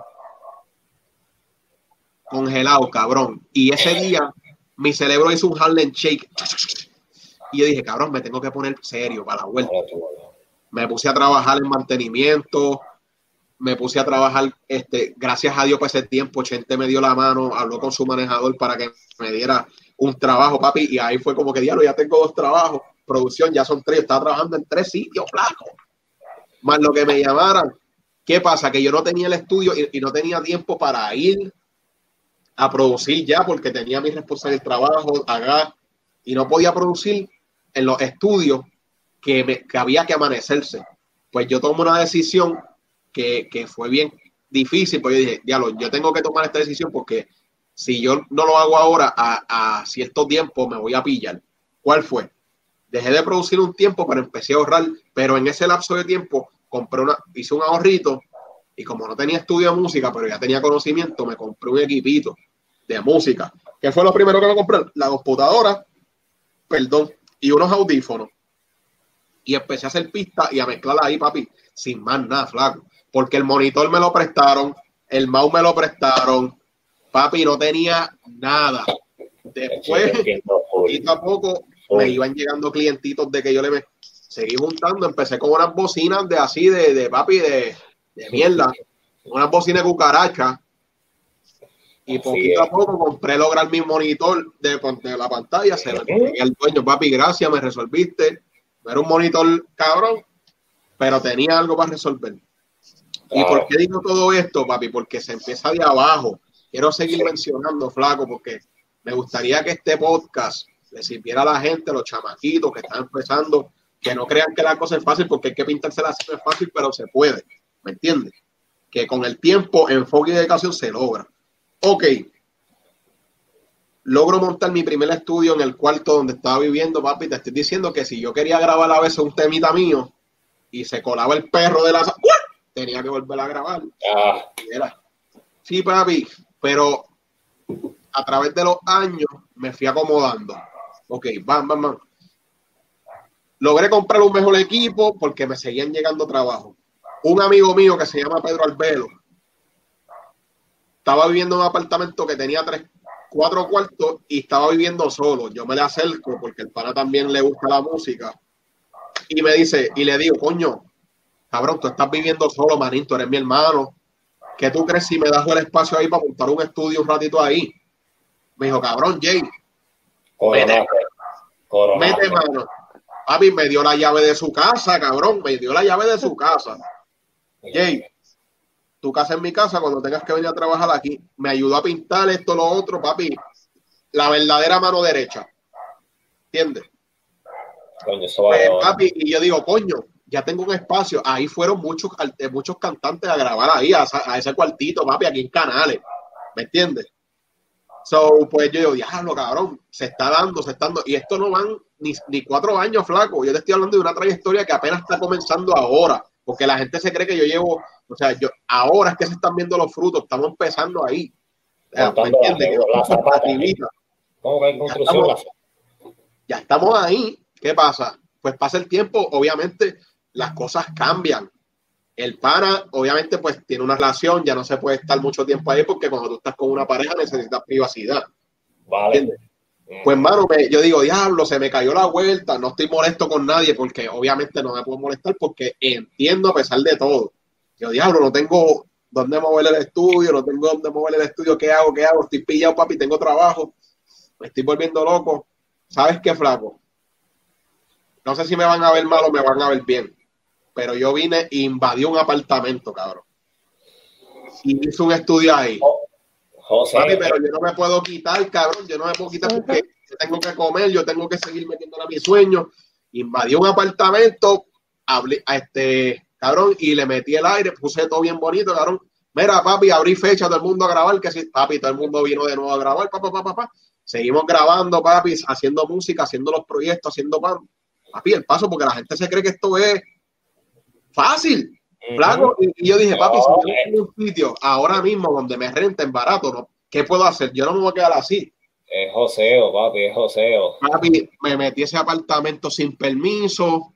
S5: Congelado, cabrón. Y ese día mi cerebro hizo un Harlem Shake. Y yo dije, cabrón, me tengo que poner serio para la vuelta me puse a trabajar en mantenimiento, me puse a trabajar, este, gracias a Dios por ese tiempo, Chente me dio la mano, habló con su manejador para que me diera un trabajo, papi, y ahí fue como que, diablo, ya tengo dos trabajos, producción, ya son tres, yo estaba trabajando en tres sitios, flaco, más lo que me llamaran. ¿Qué pasa? Que yo no tenía el estudio y, y no tenía tiempo para ir a producir ya, porque tenía mi responsabilidad de trabajo, acá, y no podía producir en los estudios que, me- que había que amanecerse. Pues yo tomo una decisión que, que fue bien difícil, pues yo dije, diablo, yo tengo que tomar esta decisión porque si yo no lo hago ahora, a, a cierto tiempo me voy a pillar. ¿Cuál fue? Dejé de producir un tiempo, pero empecé a ahorrar, pero en ese lapso de tiempo compré una, hice un ahorrito y como no tenía estudio de música, pero ya tenía conocimiento, me compré un equipito de música. ¿Qué fue lo primero que me compré? La computadora, perdón, y unos audífonos y empecé a hacer pistas y a mezclarla ahí, papi, sin más nada, flaco. Porque el monitor me lo prestaron, el mouse me lo prestaron, papi, no tenía nada. Después, poquito a poco, me iban llegando clientitos de que yo le me seguí juntando. Empecé con unas bocinas de así, de, de papi, de, de mierda, unas bocinas de cucaracha. Y poquito a poco compré lograr mi monitor de, de la pantalla. Se lo entregué al dueño, papi, gracias, me resolviste. No era un monitor cabrón, pero tenía algo para resolver. ¿Y por qué digo todo esto, papi? Porque se empieza de abajo. Quiero seguir mencionando, flaco, porque me gustaría que este podcast le sirviera a la gente, a los chamaquitos que están empezando, que no crean que la cosa es fácil, porque hay que pintársela así, no es fácil, pero se puede. ¿Me entiendes? Que con el tiempo, enfoque y dedicación se logra. Ok. Logro montar mi primer estudio en el cuarto donde estaba viviendo, papi. Te estoy diciendo que si yo quería grabar a veces un temita mío y se colaba el perro de la sa- ¡Uah! tenía que volver a grabar.
S1: Ah,
S5: era, Sí, papi, pero a través de los años me fui acomodando. Ok, van, van, van. Logré comprar un mejor equipo porque me seguían llegando trabajo. Un amigo mío que se llama Pedro Albelo estaba viviendo en un apartamento que tenía tres, cuatro cuartos y estaba viviendo solo. Yo me le acerco porque el pana también le gusta la música. Y me dice, y le digo, coño, cabrón, tú estás viviendo solo, manín, tú eres mi hermano. ¿Qué tú crees si me das el espacio ahí para montar un estudio un ratito ahí? Me dijo, cabrón, Jay,
S1: coronaste. Coronaste.
S5: mete mano. Papi me dio la llave de su casa, cabrón, me dio la llave de su casa. Jay, tu casa es mi casa cuando tengas que venir a trabajar aquí. Me ayudó a pintar esto, lo otro, papi. La verdadera mano derecha. ¿Entiendes?
S1: Coño, eso va a-
S5: papi, y yo digo, coño, ya tengo un espacio. Ahí fueron muchos, eh, muchos cantantes a grabar ahí, a ese cuartito, papi, aquí en Canales. ¿Me entiendes? So, pues yo digo, diablo, cabrón, se está dando, se está dando. Y esto no van ni, ni cuatro años, flaco. Yo te estoy hablando de una trayectoria que apenas está comenzando ahora. Porque la gente se cree que yo llevo, o sea, yo ahora es que se están viendo los frutos, estamos empezando ahí. O sea, ¿Me
S1: la-
S5: entiendes?
S1: la
S5: estamos- ya estamos ahí. ¿Qué pasa? Pues pasa el tiempo, obviamente las cosas cambian. El pana, obviamente, pues tiene una relación, ya no se puede estar mucho tiempo ahí porque cuando tú estás con una pareja necesitas privacidad.
S1: Vale.
S5: ¿entiendes? Pues, mano, me- yo digo, diablo, se me cayó la vuelta, no estoy molesto con nadie porque obviamente no me puedo molestar porque entiendo a pesar de todo. Yo, diablo, no tengo dónde mover el estudio, no tengo dónde mover el estudio, ¿qué hago? ¿Qué hago? Estoy pillado, papi, tengo trabajo, me estoy volviendo loco. ¿Sabes qué, flaco? no sé si me van a ver mal o me van a ver bien, pero yo vine e invadí un apartamento, cabrón. Y hice un estudio ahí.
S1: José,
S5: Papi, pero yo no me puedo quitar, cabrón. Yo no me puedo quitar porque yo tengo que comer, yo tengo que seguir metiéndole a mis sueños. Invadí un apartamento, hablé a este cabrón y le metí el aire, puse todo bien bonito, cabrón. Mira, papi, abrí fecha, todo el mundo a grabar, que sí, papi, todo el mundo vino de nuevo a grabar, papá, papá, papá. Seguimos grabando, papi, haciendo música, haciendo los proyectos, haciendo pan. Papi, el paso, porque la gente se cree que esto es fácil.
S1: Ujú.
S5: Flaco, y yo dije, papi,
S1: No,
S5: si yo
S1: eh.
S5: tengo un sitio ahora mismo donde me renten barato, ¿no? ¿qué puedo hacer? Yo no me voy a quedar así.
S1: es joseo, papi, es joseo.
S5: Papi, me metí ese apartamento sin permiso.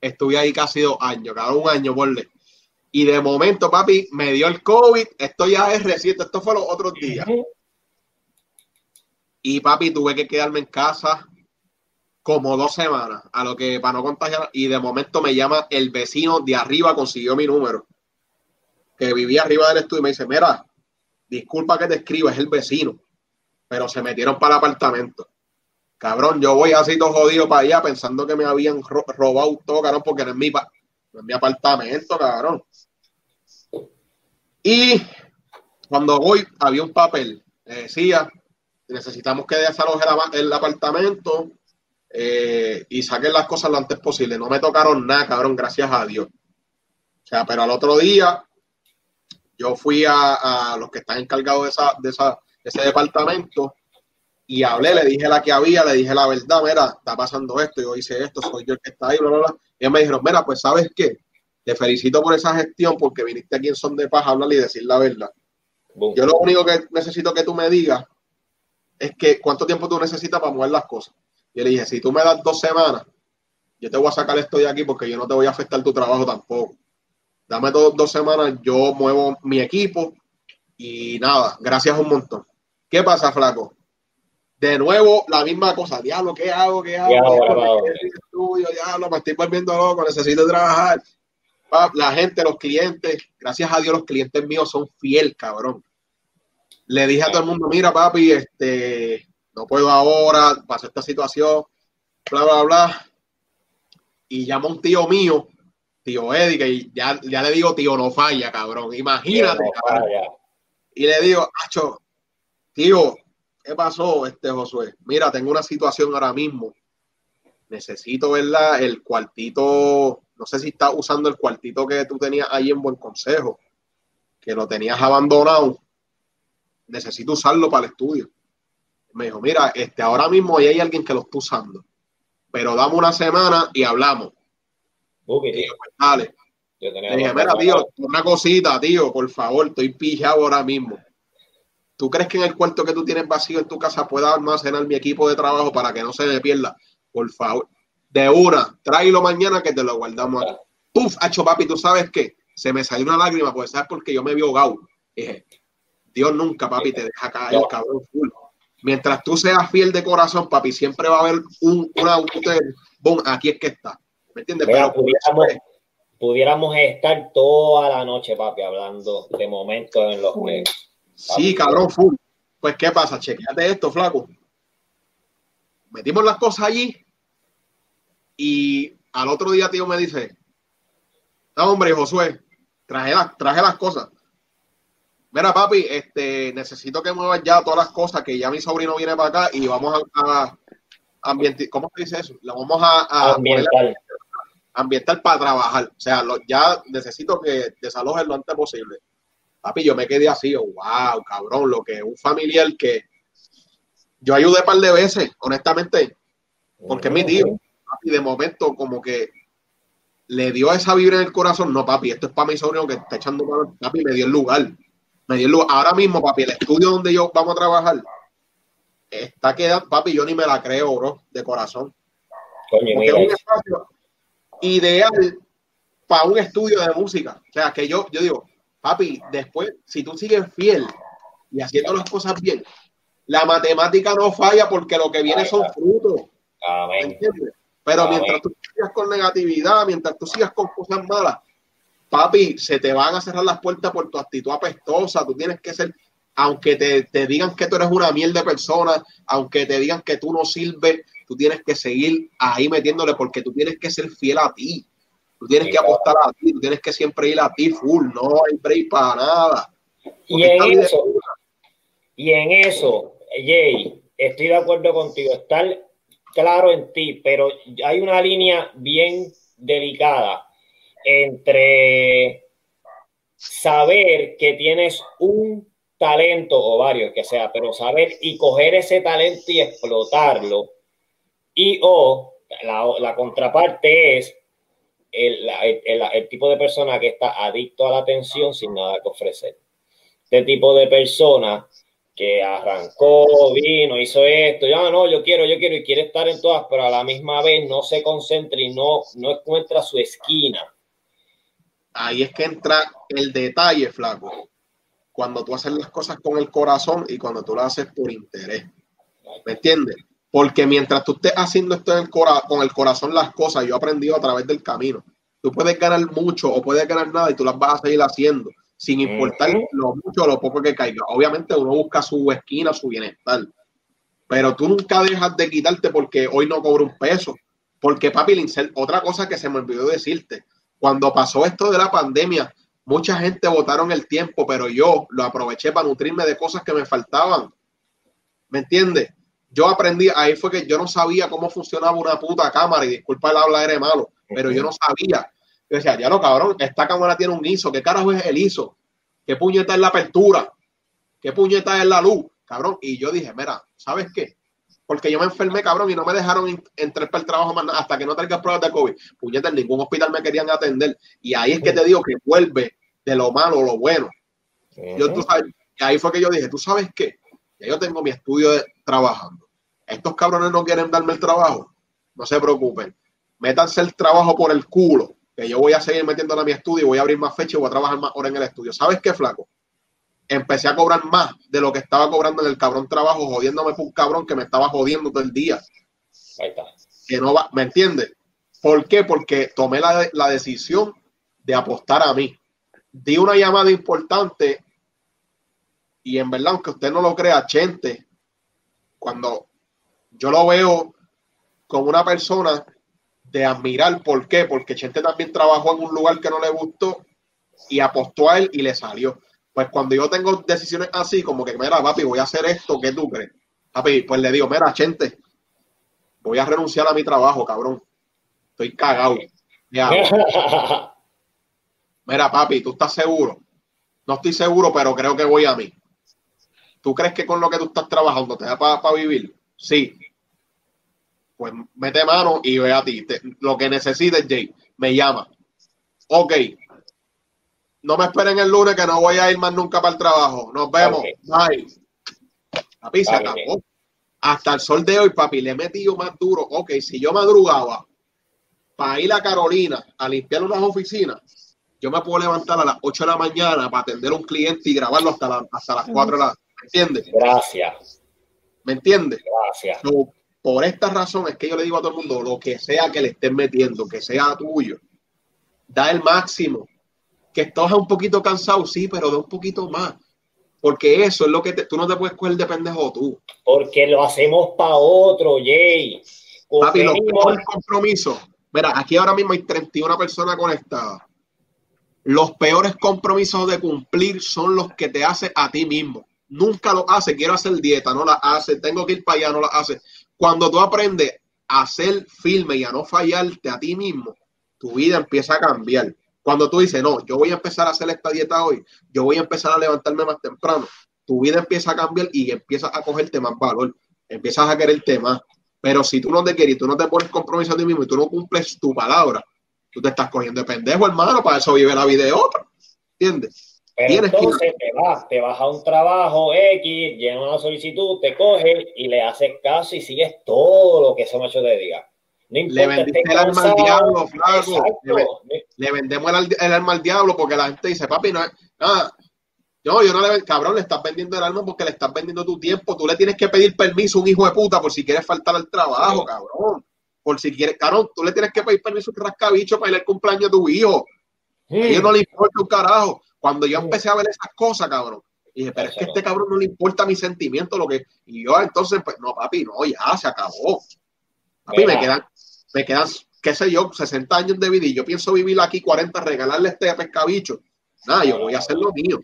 S5: Estuve ahí casi dos años, cada un año, porle. Y de momento, papi, me dio el COVID. Esto ya es reciente, esto fue los otros días. Y papi, tuve que quedarme en casa como dos semanas, a lo que para no contagiar. Y de momento me llama el vecino de arriba, consiguió mi número, que vivía arriba del estudio y me dice, mira, disculpa que te escriba, es el vecino. Pero se metieron para el apartamento. Cabrón, yo voy así todo jodido para allá pensando que me habían ro- robado todo, cabrón, porque no es mi, no es mi apartamento, cabrón. Y cuando voy, había un papel, que decía, necesitamos que desaloje el apartamento eh, y saquen las cosas lo antes posible. No me tocaron nada, cabrón, gracias a Dios. O sea, pero al otro día, yo fui a, a los que están encargados de, esa, de, esa, de ese departamento y hablé, le dije la que había, le dije la verdad, mira, está pasando esto, yo hice esto, soy yo el que está ahí, bla, bla, bla. Y ellos me dijeron, mira, pues sabes qué, te felicito por esa gestión porque viniste aquí en Son de Paz a hablar y decir la verdad.
S1: Boom.
S5: Yo lo único que necesito que tú me digas es que cuánto tiempo tú necesitas para mover las cosas. Y yo le dije, si tú me das dos semanas, yo te voy a sacar esto de aquí porque yo no te voy a afectar tu trabajo tampoco. Dame dos, dos semanas, yo muevo mi equipo y nada, gracias un montón. ¿Qué pasa, flaco? De nuevo, la misma cosa. Diablo, ¿qué hago? ¿Qué hago?
S1: ¿Y ahora
S5: Diablo, sin estudio, diablo, me estoy volviendo loco, necesito trabajar. La gente, los clientes, gracias a Dios, los clientes míos son fiel, cabrón. Le dije a todo el mundo, mira, papi, este, no puedo ahora, pasó esta situación, bla, bla, bla. Y llama un tío mío, tío Eddie, que ya, ya le digo, tío, no falla, cabrón. Imagínate,
S1: No
S5: cabrón.
S1: falla.
S5: Y le digo, Acho, tío, ¿qué pasó, este Josué? Mira, tengo una situación ahora mismo. Necesito, ¿verdad? El cuartito, no sé si estás usando el cuartito que tú tenías ahí en Buen Consejo, que lo tenías abandonado. Necesito usarlo para el estudio. Me dijo, mira, este, ahora mismo ahí hay alguien que lo está usando, pero dame una semana y hablamos.
S1: Buki,
S5: Y yo, pues, dale.
S1: yo tenía
S5: Le dije, mira, tío, una cosita, tío, por favor, estoy pillado ahora mismo. ¿Tú crees que en el cuarto que tú tienes vacío en tu casa pueda almacenar mi equipo de trabajo para que no se me pierda? Por favor. De una, tráelo mañana que te lo guardamos aquí. Puf, hacho papi, ¿tú sabes qué? Se me salió una lágrima, pues sabes porque yo me vi ahogado. Dije, Dios nunca, papi, te deja caer,
S1: No.
S5: cabrón, full. Mientras tú seas fiel de corazón, papi, siempre va a haber un, una, un- boom, aquí es que está. ¿Me entiendes? Pero
S1: pudiéramos,
S5: es-
S1: pudiéramos estar toda la noche, papi, hablando de momentos en los que
S5: Sí, cabrón, full. Pues, ¿qué pasa? Chequéate esto, flaco. Metimos las cosas allí y al otro día, tío, me dice, no, hombre, Josué, traje las, traje las cosas. Mira, papi, este, necesito que muevas ya todas las cosas, que ya mi sobrino viene para acá y vamos a, a ambientar, ¿cómo se dice eso? Lo vamos a, a poner
S1: ambiental.
S5: ambiental para trabajar. O sea, lo- ya necesito que desalojes lo antes posible. Papi, yo me quedé así, yo, wow, cabrón, lo que un familiar que yo ayudé un par de veces, honestamente, porque es mi tío. Papi, de momento, como que le dio esa vibra en el corazón. No, papi, esto es para mi sobrino que está echando mano. Papi, me dio el lugar. Ahora mismo, papi, el estudio donde yo vamos a trabajar está quedando, papi, yo ni me la creo, bro, de corazón.
S1: Coño,
S5: Porque es un espacio ideal para un estudio de música. O sea, que yo, yo digo, papi, después, si tú sigues fiel y haciendo las cosas bien, la matemática no falla porque lo que viene son frutos. Pero
S1: Amén.
S5: mientras tú sigas con negatividad, mientras tú sigas con cosas malas, papi, se te van a cerrar las puertas por tu actitud apestosa. Tú tienes que ser, aunque te, te digan que tú eres una miel de persona, aunque te digan que tú no sirves, tú tienes que seguir ahí metiéndole porque tú tienes que ser fiel a ti. Tú tienes
S1: Sí,
S5: que
S1: claro.
S5: apostar a ti, tú tienes que siempre ir a ti full, no hay break para nada.
S1: Y en eso, y en eso, Jay, estoy de acuerdo contigo, estar claro en ti, pero hay una línea bien delicada entre saber que tienes un talento o varios que sea, pero saber y coger ese talento y explotarlo. Y o la, contraparte es el, tipo de persona que está adicto a la atención sin nada que ofrecer. Este tipo de persona que arrancó, vino, hizo esto, ya no, yo quiero, yo quiero y quiere estar en todas, pero a la misma vez no se concentra y no, no encuentra su esquina.
S5: Ahí es que entra el detalle, flaco. Cuando tú haces las cosas con el corazón y cuando tú las haces por interés. ¿Me entiendes? Porque mientras tú estés haciendo esto en el cora- con el corazón las cosas, yo he aprendido a través del camino. Tú puedes ganar mucho o puedes ganar nada y tú las vas a seguir haciendo, sin importar lo mucho o lo poco que caiga. Obviamente uno busca su esquina, su bienestar. Pero tú nunca dejas de quitarte porque hoy no cobro un peso. Porque, papi, otra cosa que se me olvidó decirte, cuando pasó esto de la pandemia, mucha gente votaron el tiempo, pero yo lo aproveché para nutrirme de cosas que me faltaban. ¿Me entiendes? Yo aprendí, ahí fue que yo no sabía cómo funcionaba una puta cámara, y disculpa el habla era malo, pero yo no sabía. Yo decía, ya lo cabrón, esta cámara tiene un ISO, ¿qué carajo es el ISO? ¿Qué puñeta es la apertura? ¿Qué puñeta es la luz? Cabrón, y yo dije, mira, ¿sabes qué? Porque yo me enfermé, cabrón, y no me dejaron en- entrar para el trabajo más nada hasta que no traiga pruebas de COVID. Puñeta, en ningún hospital me querían atender. Y ahí es que te digo que vuelve de lo malo a lo bueno. Yo, tú sabes, y ahí fue que yo dije, ¿tú sabes qué? Ya yo tengo mi estudio de, trabajando. Estos cabrones no quieren darme el trabajo. No se preocupen. Métanse el trabajo por el culo. Que yo voy a seguir metiéndole a mi estudio, voy a abrir más fecha y voy a trabajar más horas en el estudio. ¿Sabes qué, flaco? Empecé a cobrar más de lo que estaba cobrando en el cabrón trabajo, jodiéndome por un cabrón que me estaba jodiendo todo el día.
S1: Ahí está.
S5: Que no va, ¿me entiendes? ¿Por qué? Porque tomé la, la decisión de apostar a mí. Di una llamada importante y en verdad, aunque usted no lo crea, Chente, cuando yo lo veo como una persona de admirar, ¿por qué? Porque Chente también trabajó en un lugar que no le gustó y apostó a él y le salió. Pues cuando yo tengo decisiones así, como que, mira, papi, voy a hacer esto, ¿qué tú crees? Papi, pues le digo, mira, Chente, voy a renunciar a mi trabajo, cabrón. Estoy cagado. Mira, papi, ¿tú estás seguro? No estoy seguro, pero creo que voy a mí. ¿Tú crees que con lo que tú estás trabajando te da para vivir? Sí. Pues mete mano y ve a ti. Te- lo que necesites, Jay, me llama. Ok. No me esperen el lunes que no voy a ir más nunca para el trabajo. Nos vemos.
S1: Ok.
S5: Bye. Papi, se acabó. Hasta el sol de hoy, papi, le he metido más duro. Ok, si yo madrugaba para ir a Carolina a limpiar unas oficinas, yo me puedo levantar a las 8 de la mañana para atender a un cliente y grabarlo hasta, la- hasta las 4 de la ¿Me entiendes?
S1: Gracias,
S5: ¿Me entiendes?
S1: gracias.
S5: So, por esta razón es que yo le digo a todo el mundo, lo que sea que le estén metiendo, que sea tuyo, da el máximo. Que estás un poquito cansado, sí, pero da un poquito más. Porque eso es lo que te- tú no te puedes coger de pendejo tú.
S1: Porque lo hacemos para otro, Jay.
S5: Papi, los
S1: Cogemos-
S5: peores compromisos. Mira, aquí ahora mismo hay 31 personas conectadas. Los peores compromisos de cumplir son los que te haces a ti mismo. Nunca lo hace. Quiero hacer dieta, no la hace. Tengo que ir para allá, no la hace. Cuando tú aprendes a ser firme y a no fallarte a ti mismo, tu vida empieza a cambiar. Cuando tú dices, no, yo voy a empezar a hacer esta dieta hoy, yo voy a empezar a levantarme más temprano, tu vida empieza a cambiar y empiezas a cogerte más valor, empiezas a quererte más. Pero si tú no te quieres, tú no te pones compromiso a ti mismo y tú no cumples tu palabra, tú te estás cogiendo de pendejo, hermano, para eso vive la vida de otro. ¿Entiendes?
S1: Pero
S5: que-
S1: entonces te vas, te vas a un trabajo X, llenas una solicitud, te coges y le haces caso y sigues todo lo que ese macho te diga. No
S5: Le vendiste el alma al diablo, flaco. Le, vendemos el, el alma al diablo porque la gente dice, papi, no, nada. No, yo no le cabrón, le estás vendiendo el alma porque le estás vendiendo tu tiempo. Tú le tienes que pedir permiso a un hijo de puta por si quieres faltar al trabajo,
S1: Sí.
S5: cabrón. Por si quieres, cabrón, tú le tienes que pedir permiso a un rascabicho para ir al cumpleaños de tu hijo. A ellos no le importa un carajo. Cuando yo empecé a ver esas cosas, cabrón, dije, pero es que
S1: Eso
S5: este cabrón no le importa mi sentimiento, lo que. Y yo entonces, pues, no, papi, no, ya se acabó. Papi, me
S1: Mira.
S5: quedan, me quedan, qué sé yo, 60 años de vida y yo pienso vivir aquí 40, regalarle este pescabicho. Nada, yo voy a hacer lo mío.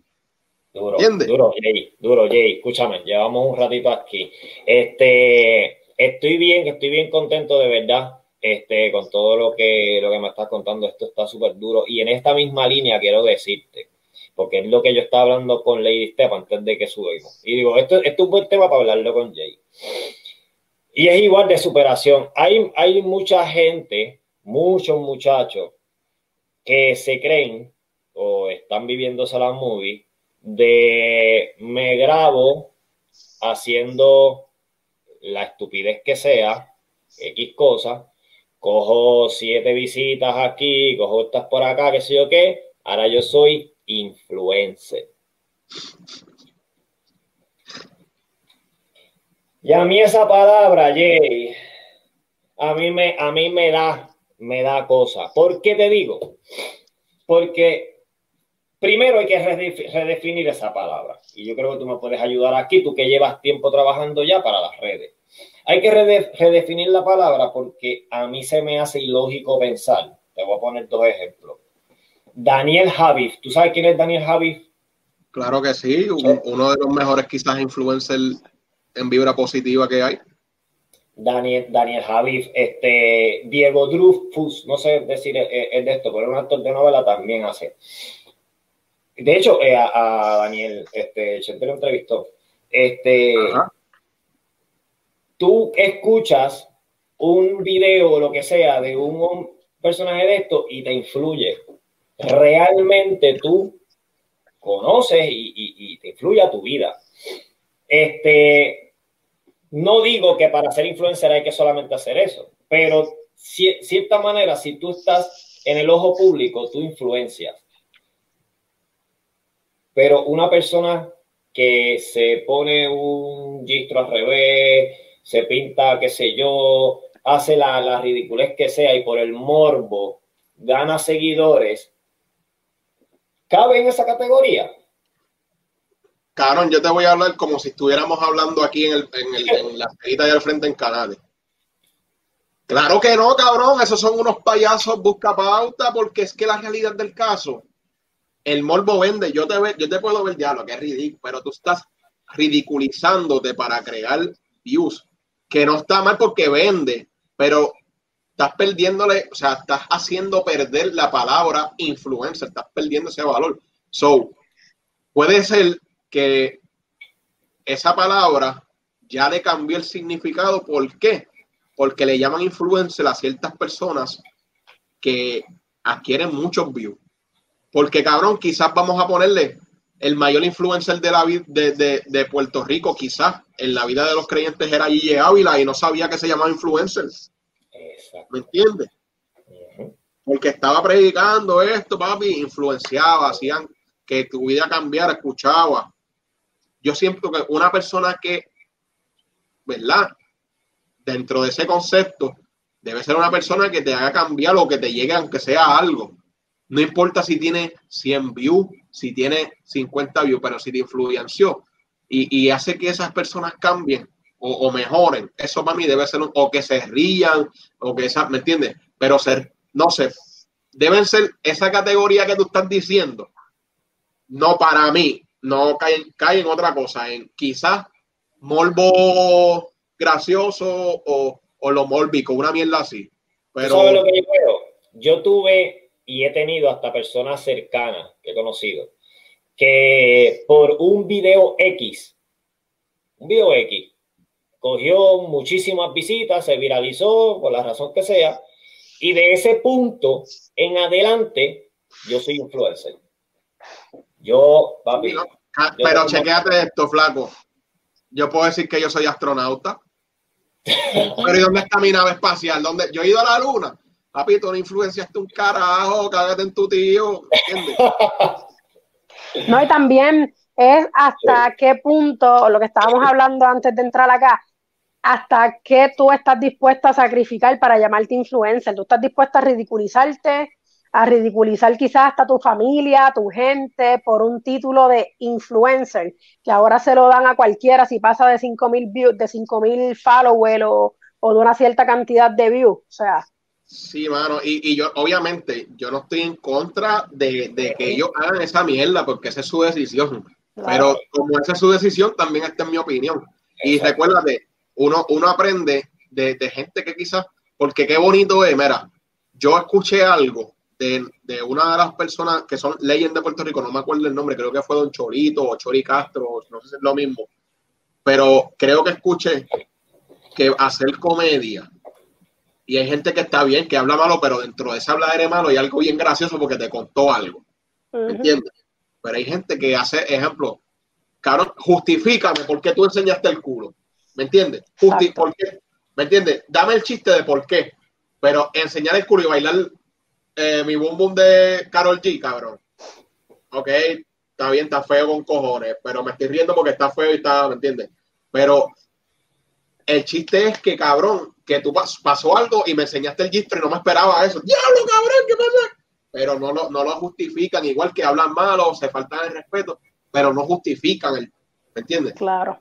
S1: Duro,
S5: ¿Entiendes?
S1: duro, Jay, duro, Jay. Escúchame, llevamos un ratito aquí. Este, estoy bien, estoy bien contento de verdad. Este, con todo lo que, lo que me estás contando, esto está súper duro. Y en esta misma línea quiero decirte, porque es lo que yo estaba hablando con Lady Steph antes de que subimos. Y digo, esto, esto es un buen tema para hablarlo con Jay. Y es igual de superación. Hay, hay mucha gente, muchos muchachos, que se creen o están viviéndose la movie de me grabo haciendo la estupidez que sea, X cosa, cojo siete visitas aquí, cojo estas por acá, qué sé yo qué, ahora yo soy influencer. Y a mí esa palabra, Jay, a mí me, a mí me da, me da cosa. ¿Por qué te digo? Porque primero hay que redef- redefinir esa palabra. Y yo creo que tú me puedes ayudar aquí, tú que llevas tiempo trabajando ya para las redes. Hay que rede- redefinir la palabra porque a mí se me hace ilógico pensar. Te voy a poner dos ejemplos. Daniel Javif. ¿Tú sabes quién es Daniel Javif?
S5: Claro que sí, un- uno de los mejores quizás influencers en vibra positiva que hay.
S1: Daniel, Daniel Javif, este, Diego Drufus, no sé decir eh, es, es de esto, pero un actor de novela también hace. De hecho, eh, a, a Daniel, este, Chente lo entrevistó. Este,
S5: Ajá.
S1: tú escuchas un video o lo que sea de un personaje de esto y te influye. Realmente tú conoces y, y- y te influye a tu vida. Este, no digo que para ser influencer hay que solamente hacer eso, pero ci- cierta manera, si tú estás en el ojo público, tú influencias. Pero una persona que se pone un gistro al revés, se pinta, qué sé yo, hace la, la ridiculez que sea y por el morbo gana seguidores, ¿cabe en esa categoría?
S5: Cabrón, yo te voy a hablar como si estuviéramos hablando aquí en, el, en, el, en la cerita de al frente en Canales. Claro que no, cabrón, esos son unos payasos busca pauta, porque es que la realidad del caso, el morbo vende, yo te, ve- yo te puedo ver ya lo que es ridículo, pero tú estás ridiculizándote para crear views, que no está mal porque vende, pero estás perdiéndole, o sea, estás haciendo perder la palabra influencer, estás perdiendo ese valor. So, puede ser que esa palabra ya le cambió el significado. ¿Por qué? Porque le llaman influencer a ciertas personas que adquieren muchos views. Porque, cabrón, quizás vamos a ponerle el mayor influencer de, la, de, de- de Puerto Rico, quizás en la vida de los creyentes era Gille Ávila y no sabía que se llamaba influencer.
S1: Exacto.
S5: ¿Me entiendes? Porque estaba predicando esto, papi, influenciaba, hacían que tu vida cambiara, escuchaba. Yo siento que una persona que, ¿verdad? Dentro de ese concepto, debe ser una persona que te haga cambiar o que te llegue aunque sea algo. No importa si tiene 100 views, si tiene 50 views, pero si te influenció y, y hace que esas personas cambien o, o mejoren, eso para mí debe ser, un- o que se rían, o que esa, ¿me entiendes? Pero ser, no sé, deben ser esa categoría que tú estás diciendo. No para mí, no cae, cae en otra cosa, en quizás morbo gracioso o, o lo mórbico, una mierda así.
S1: ¿Tú sabes lo
S5: Pero
S1: que yo? Yo tuve y he tenido hasta personas cercanas que he conocido que por un video X, un video X, cogió muchísimas visitas, se viralizó por la razón que sea, y de ese punto en adelante yo soy influencer. Yo, papi,
S5: Ah, Pero
S1: tengo-
S5: chequéate esto, flaco. Yo puedo decir que yo soy astronauta. Pero ¿y dónde está mi nave espacial? ¿Dónde? Yo he ido a la luna. Papi, tú no influenciaste un carajo, cágate en tu tío. ¿Entiendes?
S4: No, y también es hasta qué punto, lo que estábamos hablando antes de entrar acá, hasta qué tú estás dispuesta a sacrificar para llamarte influencer. Tú estás dispuesta a ridiculizarte, a ridiculizar quizás hasta tu familia, tu gente, por un título de influencer, que ahora se lo dan a cualquiera si pasa de 5.000 views, de 5.000 followers o, o de una cierta cantidad de views. O sea,
S5: Sí, mano, y, y yo, obviamente, yo no estoy en contra de, de que ellos hagan esa mierda, porque esa es su decisión. Pero como esa es su decisión, también esta es mi opinión. Y recuérdate, uno, uno aprende de, de gente que quizás, porque qué bonito es, mira, yo escuché algo de, de una de las personas que son leyes de Puerto Rico, no me acuerdo el nombre, creo que fue Don Chorito o Chori Castro, no sé si es lo mismo, pero creo que escuché que hacer comedia y hay gente que está bien, que habla malo, pero dentro de esa habladera de malo hay algo bien gracioso porque te contó algo. ¿Me
S4: ujú,
S5: entiendes? Pero hay gente que hace, ejemplo, cabrón, justifícame por qué tú enseñaste el culo. ¿Me entiendes? Justi-. ¿por qué? ¿Me entiendes? Dame el chiste de por qué. Pero enseñar el culo y bailar eh, mi boom boom de Carol G, cabrón. Ok, está bien, está feo con cojones, pero me estoy riendo porque está feo y está, ¿me entiendes? Pero el chiste es que, cabrón, que tú pas- pasó algo y me enseñaste el gistro y no me esperaba eso. ¡Diablo, cabrón! ¿Qué pasa? Pero no lo, no lo justifican, igual que hablan malo, se faltan el respeto, pero no justifican el, ¿me entiendes?
S4: claro.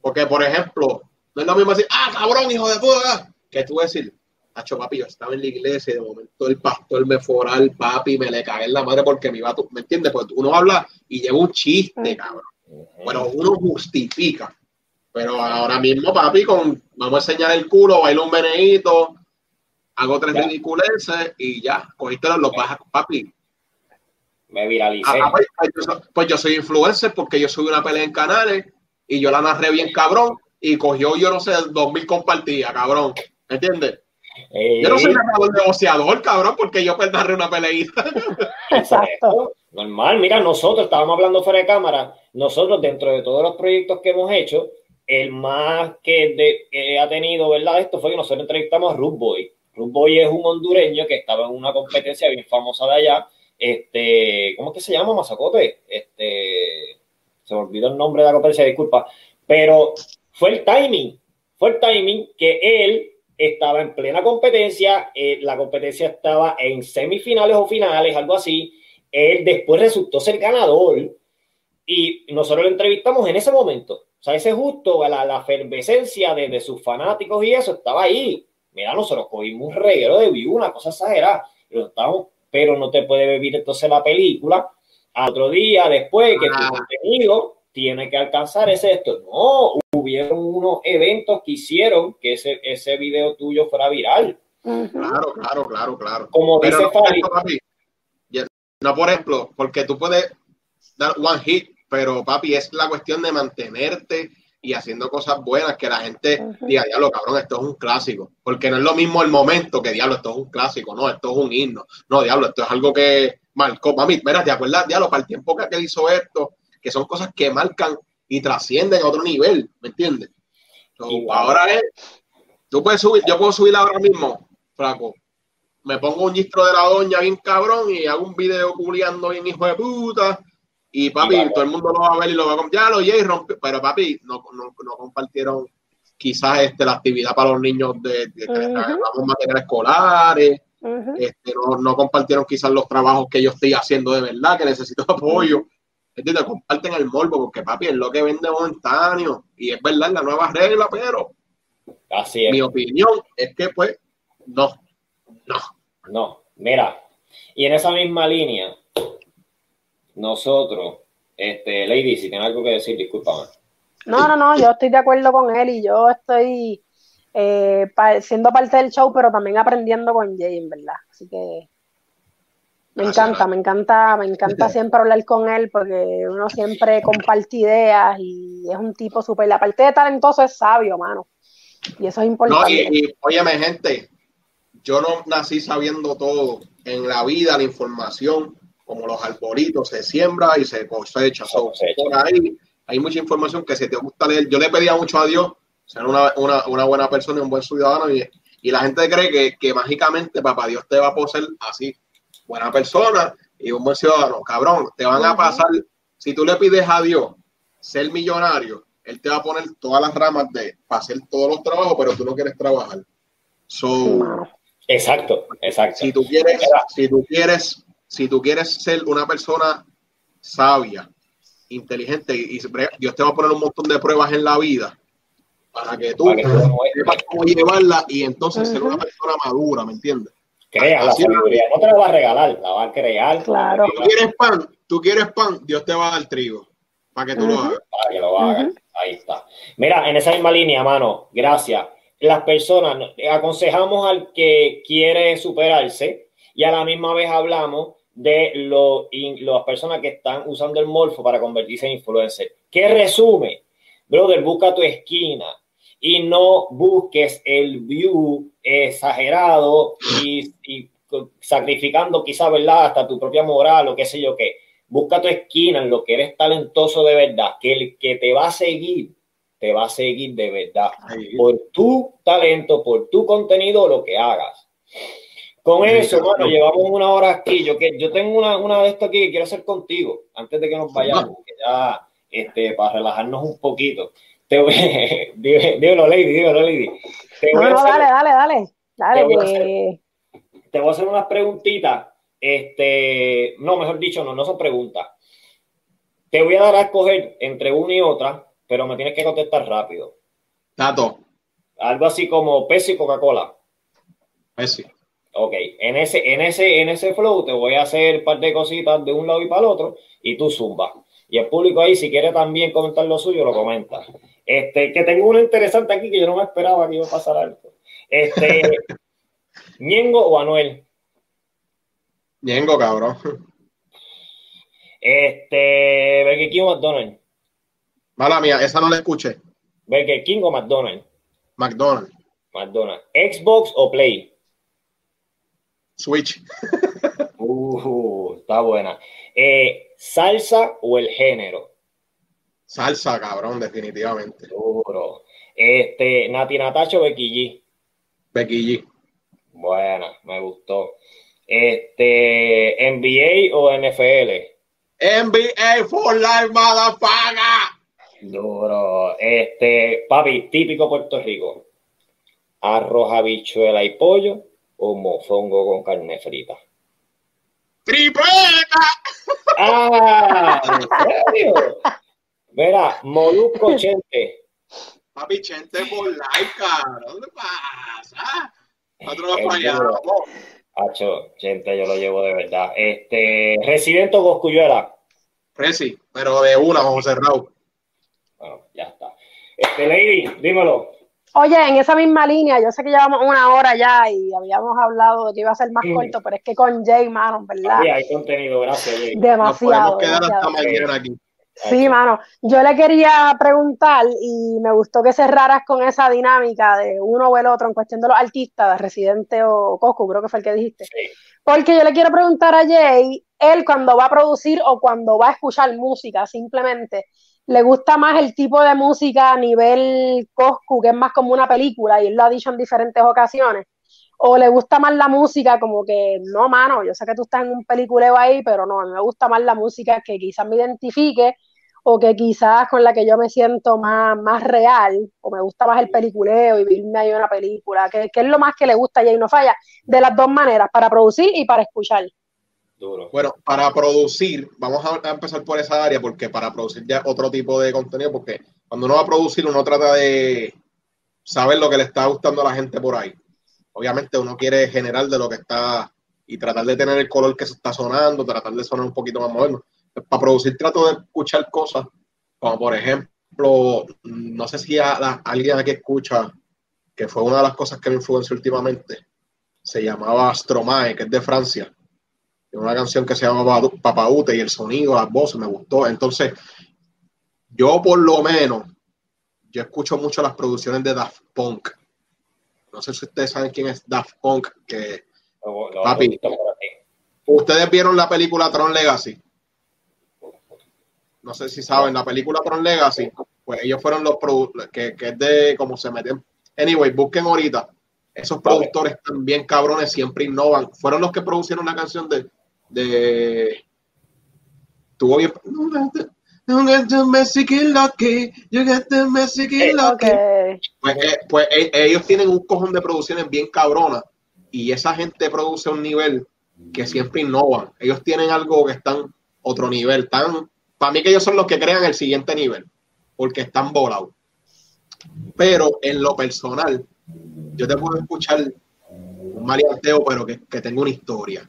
S5: Porque, por ejemplo, no es lo mismo decir, ah, cabrón, hijo de puta, que tú decir, Hacho, papi, yo estaba en la iglesia y de momento el pastor me fora al papi, me le cagué en la madre porque me iba a... tu-", ¿Me entiendes? Pues uno habla y lleva un chiste, cabrón. Bueno, uno justifica. Pero ahora mismo, papi, con vamos a enseñar el culo, bailo un meneíto, hago tres
S1: Ya.
S5: ridiculeces y ya, cogiste los, los bajas, papi.
S1: Me viralicé.
S5: Ah, pues, pues yo soy, pues yo soy influencer porque yo subí una pelea en canales y yo la narré bien cabrón y cogió, yo no sé, dos mil compartidas, cabrón. ¿Me entiendes? Yo no soy
S1: Eh,
S5: narrador negociador, cabrón, porque yo pues narré una peleita.
S4: Exacto.
S1: Normal, mira, nosotros estábamos hablando fuera de cámara, nosotros dentro de todos los proyectos que hemos hecho, el más que, de- que ha tenido, ¿verdad? Esto fue que nosotros entrevistamos a Ruth Boy. Ruth Boy es un hondureño que estaba en una competencia bien famosa de allá. Este, ¿cómo es que se llama, Mazacote? Este, se me olvidó el nombre de la competencia, disculpa. Pero fue el timing, fue el timing que él estaba en plena competencia, eh, la competencia estaba en semifinales o finales, algo así. Él después resultó ser ganador y nosotros lo entrevistamos en ese momento. O sea, ese justo, la, la efervescencia de, de sus fanáticos y eso estaba ahí. Mira, nosotros cogimos un reguero de view, una cosa exagerada. Pero, no te puede vivir entonces la película al otro día después que
S5: Ah.
S1: tu contenido tiene que alcanzar ese esto. No, hubieron unos eventos que hicieron que ese, ese video tuyo fuera viral.
S5: Claro, claro, claro, claro.
S1: Como
S5: Pero
S1: dice
S5: no,
S1: Fali,
S5: papi, no, por ejemplo, porque tú puedes dar one hit, pero papi, es la cuestión de mantenerte y haciendo cosas buenas que la gente diga, diablo, cabrón, esto es un clásico. Porque no es lo mismo el momento que, diablo, esto es un clásico, no, esto es un himno. No, diablo, esto es algo que marcó. Mami, mira, ¿te acuerdas, diablo, para el tiempo que aquel hizo esto? Que son cosas que marcan y trascienden a otro nivel, ¿me entiendes? So, ahora es, tú puedes subir, yo puedo subir ahora mismo, flaco, me pongo un gistro de la doña bien cabrón y hago un video culiando bien hijo de puta y papi, todo el mundo lo va a ver y lo va a com- ya lo oye y rompe, pero papi, no, no, no compartieron quizás este, la actividad para los niños de, de
S4: Ujú.
S5: regalamos materiales escolares, este, no, no compartieron quizás los trabajos que yo estoy haciendo de verdad, que necesito apoyo. ¿Entiendes? Comparten el morbo, porque papi es lo que vende momentáneo. Y es verdad, es la nueva regla, pero
S1: así es.
S5: mi opinión es que, pues, no, no.
S1: No, mira, y en esa misma línea, nosotros, este, Lady, si tiene algo que decir, discúlpame.
S4: No, no, no, yo estoy de acuerdo con él y yo estoy eh, siendo parte del show, pero también aprendiendo con Jay, en verdad. Así que me
S5: Gracias,
S4: encanta, me encanta, me encanta siempre hablar con él porque uno siempre comparte ideas y es un tipo súper. La parte de talentoso es sabio, mano. Y eso es
S5: No,
S4: importante.
S5: y, y óyeme, gente, yo no nací sabiendo todo. En la vida, la información, como los arbolitos, se siembra y se cosecha.
S1: Se
S5: So,
S1: cosecha.
S5: por ahí hay mucha información que si te gusta leer, yo le pedía mucho a Dios ser una, una, una buena persona y un buen ciudadano y, y la gente cree que, que mágicamente papá Dios te va a poseer así, buena persona y un buen ciudadano. Cabrón, te van a pasar, si tú le pides a Dios ser millonario, Él te va a poner todas las ramas de para hacer todos los trabajos, pero tú no quieres trabajar. So.
S1: Exacto, exacto.
S5: si tú quieres, si tú quieres, si tú quieres ser una persona sabia, inteligente y y Dios te va a poner un montón de pruebas en la vida, para que tú
S1: Para que tú demuestres.
S5: sepas cómo llevarla y entonces ser una persona madura, ¿me entiendes?
S1: Crea la sabiduría. No te la va a regalar, la va a crear.
S4: Claro.
S5: Tú quieres pan, tú quieres pan, Dios te va a dar trigo para que tú lo hagas.
S1: para que lo hagan.
S4: Ujú.
S1: Ahí está. Mira, en esa misma línea, mano, gracias. Las personas, aconsejamos al que quiere superarse y a la misma vez hablamos de lo, in- las personas que están usando el morfo para convertirse en influencer. ¿Qué resume? Brother, busca tu esquina y no busques el view exagerado y, y sacrificando quizá, ¿verdad? Hasta tu propia moral o qué sé yo qué busca tu esquina en lo que eres talentoso de verdad, que el que te va a seguir, te va a seguir de verdad, por tu talento, por tu contenido, lo que hagas. Con eso, bueno, llevamos una hora aquí. Yo, que, yo tengo una, una de estas aquí que quiero hacer contigo, antes de que nos vayamos, que ya, este, para relajarnos un poquito. Te voy, dí- dímelo, Lady, dímelo, Lady. Te voy,
S4: No,
S1: a
S4: no,
S1: hacer,
S4: dale, dale, dale. Dale,
S1: Te voy a
S4: que
S1: te voy a hacer unas preguntitas. Este, no, mejor dicho, no, no son preguntas. Te voy a dar a escoger entre una y otra, pero me tienes que contestar rápido.
S5: Tato,
S1: Algo así como Pepsi y Coca-Cola.
S5: Messi.
S1: Ok, en ese, en ese, en ese flow te voy a hacer un par de cositas de un lado y para el otro y tú zumba. Y el público ahí, si quiere también comentar lo suyo, lo comenta. Este, que tengo una interesante aquí que yo no me esperaba que iba a pasar algo. Este, Ñengo o Anuel.
S5: Ñengo, cabrón.
S1: Este, Burger King o McDonald's.
S5: Mala mía, esa no la escuché.
S1: Burger King o McDonald's.
S5: McDonald's,
S1: McDonald's. Xbox o Play.
S5: Switch,
S1: Uh, está buena. Eh, salsa o el género.
S5: Salsa, cabrón, definitivamente.
S1: Duro. Este, Nati Natacho o Becky G.
S5: Becky G.
S1: Buena, me gustó. Este, NBA o NFL.
S5: NBA for life, motherfucker.
S1: Duro. Este, papi, típico Puerto Rico. Arroz, habichuela y pollo o mofongo con carne frita.
S5: Tripleta.
S1: Ah, ¿en serio? Mira, Molusco Chente.
S5: Papi, Chente por life, cabrón. ¿Qué pasa? Nosotros
S1: El
S5: lo fallamos.
S1: Hacho, Chente, yo lo llevo de verdad. Este, Residente o Coscuyuela.
S5: Presi, pero de una, José cerrado.
S1: Bueno, ya está. Este, Lady, dímelo.
S4: Oye, en esa misma línea, yo sé que llevamos una hora ya y habíamos hablado de que iba a ser más
S1: Mm.
S4: corto, pero es que con Jay, mano, ¿verdad?
S1: Sí, hay contenido, gracias, Lady.
S5: Nos
S4: Demasiado.
S5: podemos quedar
S4: demasiado.
S5: hasta mañana aquí.
S4: Sí, mano. Yo le quería preguntar y me gustó que cerraras con esa dinámica de uno o el otro en cuestión de los artistas, de Residente o Coscu, creo que fue el que dijiste.
S1: Sí.
S4: Porque yo le quiero preguntar a Jay, él cuando va a producir o cuando va a escuchar música, simplemente, ¿le gusta más el tipo de música a nivel Coscu, que es más como una película, y él lo ha dicho en diferentes ocasiones? ¿O le gusta más la música como que, no, mano, yo sé que tú estás en un peliculeo ahí, pero no, a mí me gusta más la música que quizás me identifique o que quizás con la que yo me siento más, más real, o me gusta más el peliculeo y vivirme ahí una película, que, que es lo más que le gusta a Jay No Falla, de las dos maneras, para producir y para escuchar.
S1: Duro.
S5: Bueno, para producir, vamos a, a empezar por esa área, porque para producir ya otro tipo de contenido, porque cuando uno va a producir, uno trata de saber lo que le está gustando a la gente por ahí. Obviamente uno quiere generar de lo que está y tratar de tener el color que se está sonando, tratar de sonar un poquito más moderno. Para producir trato de escuchar cosas, como por ejemplo, no sé si a alguien aquí escucha, que fue una de las cosas que me influenció últimamente, se llamaba Stromae, que es de Francia una canción que se llama Papa- Papaute y el sonido, las voces me gustó. Entonces, yo por lo menos, yo escucho mucho las producciones de Daft Punk. No sé si ustedes saben quién es Daft Punk, que Papi. ustedes vieron la película Tron Legacy. No sé si saben, la película Tron Legacy, pues ellos fueron los que, que es de cómo se meten. Anyway, busquen ahorita. Esos productores también cabrones siempre innovan. Fueron los que producieron la canción de, de tuvo bien You got the que lucky, you got the
S1: Eh,
S5: lucky. Pues, eh, pues eh, ellos tienen un cojón de producciones bien cabronas y esa gente produce a un nivel que siempre innovan. Ellos tienen algo que están otro nivel. Tan, para mí que ellos son los que crean el siguiente nivel porque están volados. Pero en lo personal, yo te puedo escuchar un maleanteo, pero que, que tenga una historia.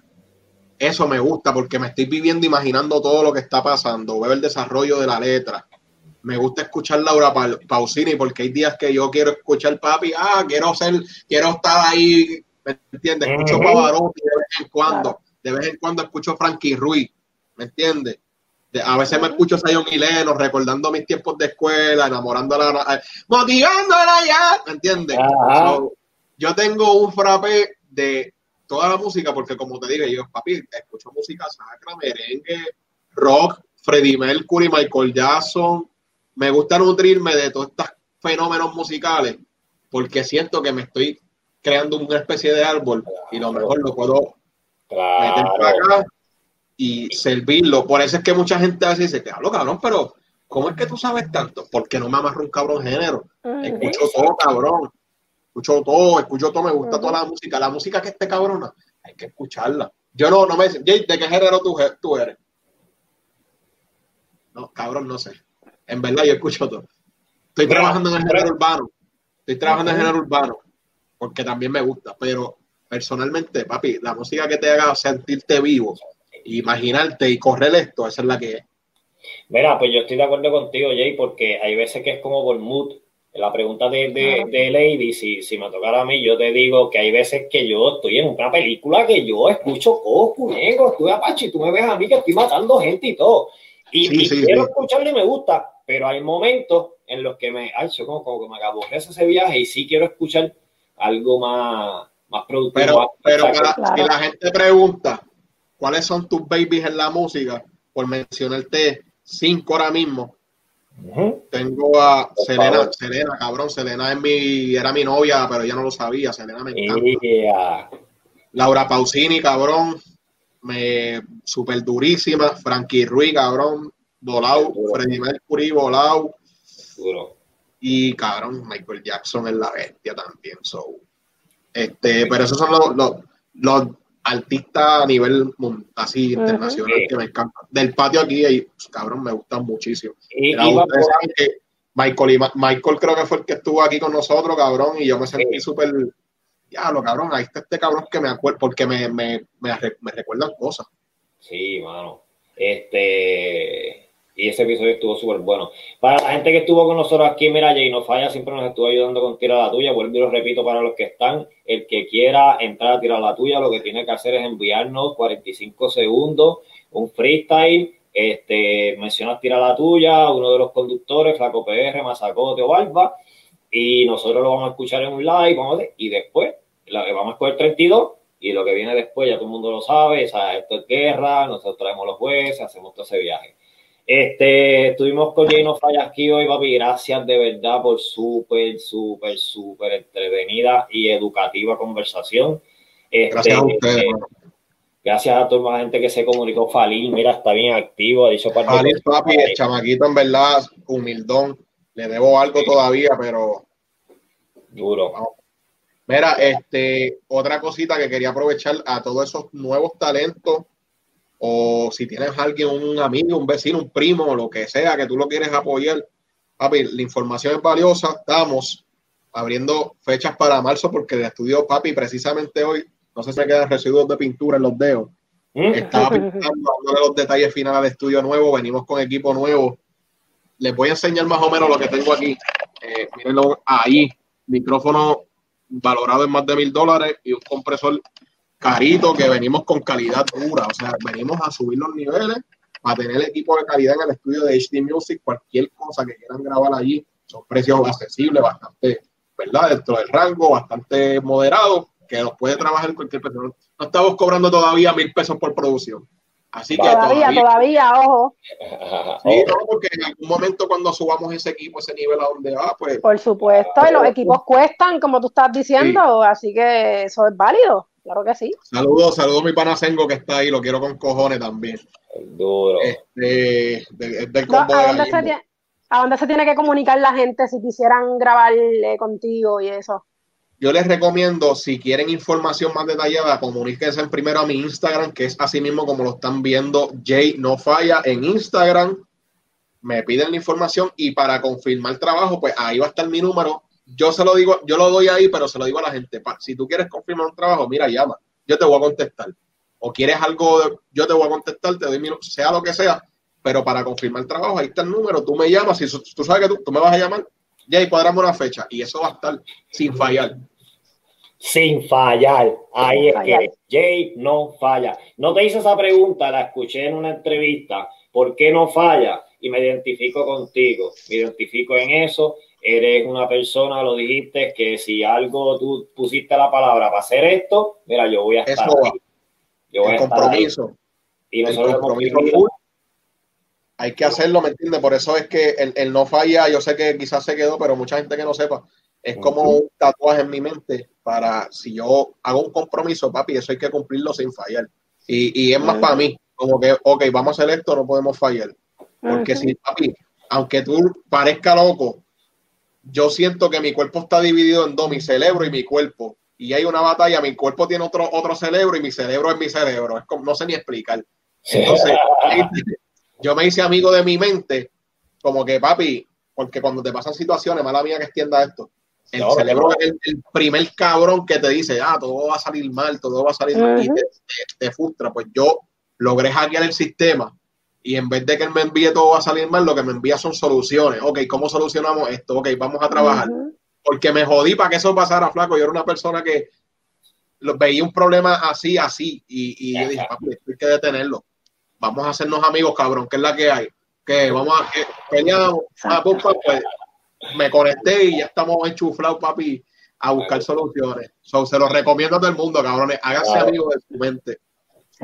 S5: Eso me gusta porque me estoy viviendo, imaginando todo lo que está pasando, veo el desarrollo de la letra. Me gusta escuchar Laura Pa- Pausini porque hay días que yo quiero escuchar papi, ah, quiero ser, quiero estar ahí, ¿me entiendes? Escucho. Pavarotti de vez en cuando, de vez en cuando escucho Frankie Ruiz, ¿me entiendes? De- A veces me escucho Sayon Mileno, recordando mis tiempos de escuela, enamorándola, motivándola ya, ¿me entiendes? So, yo tengo un frappe de toda la música, porque como te digo, yo, papi, escucho música sacra, merengue, rock, Freddie Mercury, Michael Jackson. Me gusta nutrirme de todos estos fenómenos musicales, porque siento que me estoy creando una especie de árbol y lo mejor lo puedo meter para
S1: Claro.
S5: acá y servirlo. Por eso es que mucha gente a veces dice, hablo cabrón, pero ¿cómo es que tú sabes tanto? Porque no me amarro un cabrón género. Escucho todo, cabrón. Escucho todo, escucho todo, me gusta toda la música. La música que esté cabrona, hay que escucharla. Yo no, no me dicen, Jay, ¿de qué género tú, eres? No, cabrón, no sé. En verdad, yo escucho todo. Estoy trabajando en el
S1: pero-
S5: género urbano. Estoy trabajando en el género urbano. Porque también me gusta. Pero personalmente, papi, la música que te haga sentirte vivo, imaginarte y correr esto, esa es la que es.
S1: Mira, pues yo estoy de acuerdo contigo, Jay, porque hay veces que es como por mood. La pregunta de, de, Lady, si, si me tocara a mí, yo te digo que hay veces que yo estoy en una película que yo escucho Coscu, negro, estoy apache, y tú me ves a mí que estoy matando gente y todo. Y,
S5: Sí,
S1: y
S5: sí,
S1: quiero
S5: sí.
S1: escucharle y me gusta, pero hay momentos en los que me, ay, yo como, como que me aborrece ese viaje y sí quiero escuchar algo más, más productivo.
S5: Pero,
S1: más-
S5: pero para-
S4: Claro.
S5: si la gente pregunta cuáles son tus babies en la música, por mencionarte cinco ahora mismo, Tengo a
S1: Por
S5: Selena,
S1: favor.
S5: Selena, cabrón, Selena es mi, era mi novia, pero ella no lo sabía, Selena me encanta.
S1: Yeah.
S5: Laura Pausini, cabrón, me super durísima, Frankie Ruiz, cabrón, volado,
S1: Duro.
S5: Freddie Mercury, volado,
S1: Duro.
S5: y cabrón, Michael Jackson es la bestia también. So. Este, pero esos son los, los, los artistas a nivel así internacional
S1: Sí.
S5: que me encantan. Del patio aquí, ahí, pues, cabrón, me gustan muchísimo.
S1: Y,
S5: ustedes saben que Michael, y Ma- Michael creo que fue el que estuvo aquí con nosotros, cabrón, y yo me sentí
S1: Sí.
S5: súper, diablo, cabrón, ahí está este cabrón que me acuerdo, porque me, me, me, me recuerdan cosas.
S1: Sí, mano. Este. Y ese episodio estuvo súper bueno. Para la gente que estuvo con nosotros aquí, mira, Jay No Falla siempre nos estuvo ayudando con Tira la Tuya. Vuelvo y lo repito para los que están. El que quiera entrar a Tira la Tuya, lo que tiene que hacer es enviarnos 45 segundos, un freestyle. Este, mencionas Tira la Tuya, uno de los conductores, Flaco PR, Mazacote o Barba. Y nosotros lo vamos a escuchar en un live, vamos a y después vamos a escoger 32 y lo que viene después ya todo el mundo lo sabe, o sea, esto es guerra, nosotros traemos los jueces, hacemos todo ese viaje. Este, estuvimos con Jay No Falla aquí hoy, papi, gracias de verdad por súper, súper, súper entretenida y educativa conversación. Este,
S5: Gracias a ustedes,
S1: eh, gracias a toda la gente que se comunicó, Falil, mira, está bien activo, ha dicho cosas.
S5: papi, el chamaquito en verdad, humildón, le debo algo
S1: Sí.
S5: todavía, pero
S1: Duro.
S5: Mira, este, otra cosita que quería aprovechar a todos esos nuevos talentos, o si tienes alguien, un amigo, un vecino, un primo, lo que sea, que tú lo quieres apoyar, papi, la información es valiosa. Estamos abriendo fechas para marzo porque el estudio, papi, precisamente hoy, no sé si me quedan residuos de pintura en los dedos.
S1: ¿Mm?
S5: Estaba pintando, los detalles finales al estudio nuevo, venimos con equipo nuevo. Les voy a enseñar más o menos lo que tengo aquí. Eh, mírenlo ahí, micrófono valorado en más de mil dólares y un compresor carito que venimos con calidad dura. O sea, venimos a subir los niveles para tener equipo de calidad en el estudio de HD Music. Cualquier cosa que quieran grabar allí, son precios accesibles, bastante, ¿verdad? Dentro del rango, bastante moderado, que los puede trabajar en cualquier persona. No estamos cobrando todavía mil pesos por producción. Así que
S4: Todavía,
S5: todavía,
S4: todavía, ojo,
S5: sí, no, porque en algún momento cuando subamos ese equipo, ese nivel a donde va, pues
S4: por supuesto, y los equipos cuestan, como tú estás diciendo, así que eso es válido, claro que sí.
S5: saludos, saludos a mi pana Sengo que está ahí, lo quiero con cojones también.
S1: Duro.
S5: Este, de- es del
S4: No,
S5: combo
S4: ¿a,
S5: de
S4: dónde se tiene, ¿A dónde se tiene que comunicar la gente si quisieran grabar eh, contigo y eso?
S5: Yo les recomiendo, si quieren información más detallada, comuníquense primero a mi Instagram, que es así mismo como lo están viendo, Jay No Falla en Instagram. me piden la información y para confirmar trabajo, pues ahí va a estar mi número. Yo se lo digo, yo lo doy ahí, pero se lo digo a la gente. pa- Si tú quieres confirmar un trabajo, mira, llama, yo te voy a contestar. O quieres algo, de- yo te voy a contestar, te doy mi, sea lo que sea, pero para confirmar trabajo, ahí está el número, tú me llamas, si tú sabes que tú, tú me vas a llamar, ya y cuadramos una fecha y eso va a estar sin fallar.
S1: Sin fallar. Ahí
S4: Sin
S1: es
S4: fallar.
S1: que Jay no falla. No te hice esa pregunta, la escuché en una entrevista. ¿Por qué no falla? Y me identifico contigo. Me identifico en eso. Eres una persona, lo dijiste, que si algo tú pusiste la palabra para hacer esto, mira, yo voy a estar
S5: Eso va.
S1: ahí. Yo voy
S5: El
S1: a estar ahí.
S5: compromiso.
S1: Y
S5: el compromiso full. Hay que hacerlo, ¿me entiendes? Por eso es que el, el no falla, yo sé que quizás se quedó, pero mucha gente que no sepa, es como un tatuaje en mi mente para si yo hago un compromiso, papi, eso hay que cumplirlo sin fallar. Y, y es más para mí, como que, ok, vamos a hacer esto, no podemos fallar. Porque si, papi, aunque tú parezca loco, yo siento que mi cuerpo está dividido en dos, mi cerebro y mi cuerpo. Y hay una batalla, mi cuerpo tiene otro, otro cerebro y mi cerebro es mi cerebro. Es como, no sé ni explicar. Entonces, yo me hice amigo de mi mente, como que papi, porque cuando te pasan situaciones, mala mía que extienda esto, el cerebro es el, el primer cabrón que te dice, ah, todo va a salir mal, todo va a salir mal, y te- te frustra. Pues yo logré hackear el sistema y en vez de que él me envíe todo va a salir mal, lo que me envía son soluciones. Ok, ¿cómo solucionamos esto? Ok, vamos a trabajar. Porque me jodí para que eso pasara, flaco. Yo era una persona que lo- veía un problema así, así, y, y yo dije, papi, esto hay que detenerlo. Vamos a hacernos amigos, cabrón, que es la que hay. Que vamos a que peleamos, ah, pues, pues, me conecté y ya estamos enchuflados, papi, a buscar soluciones. So, se los recomiendo a todo el mundo, cabrones. Háganse amigos de su mente.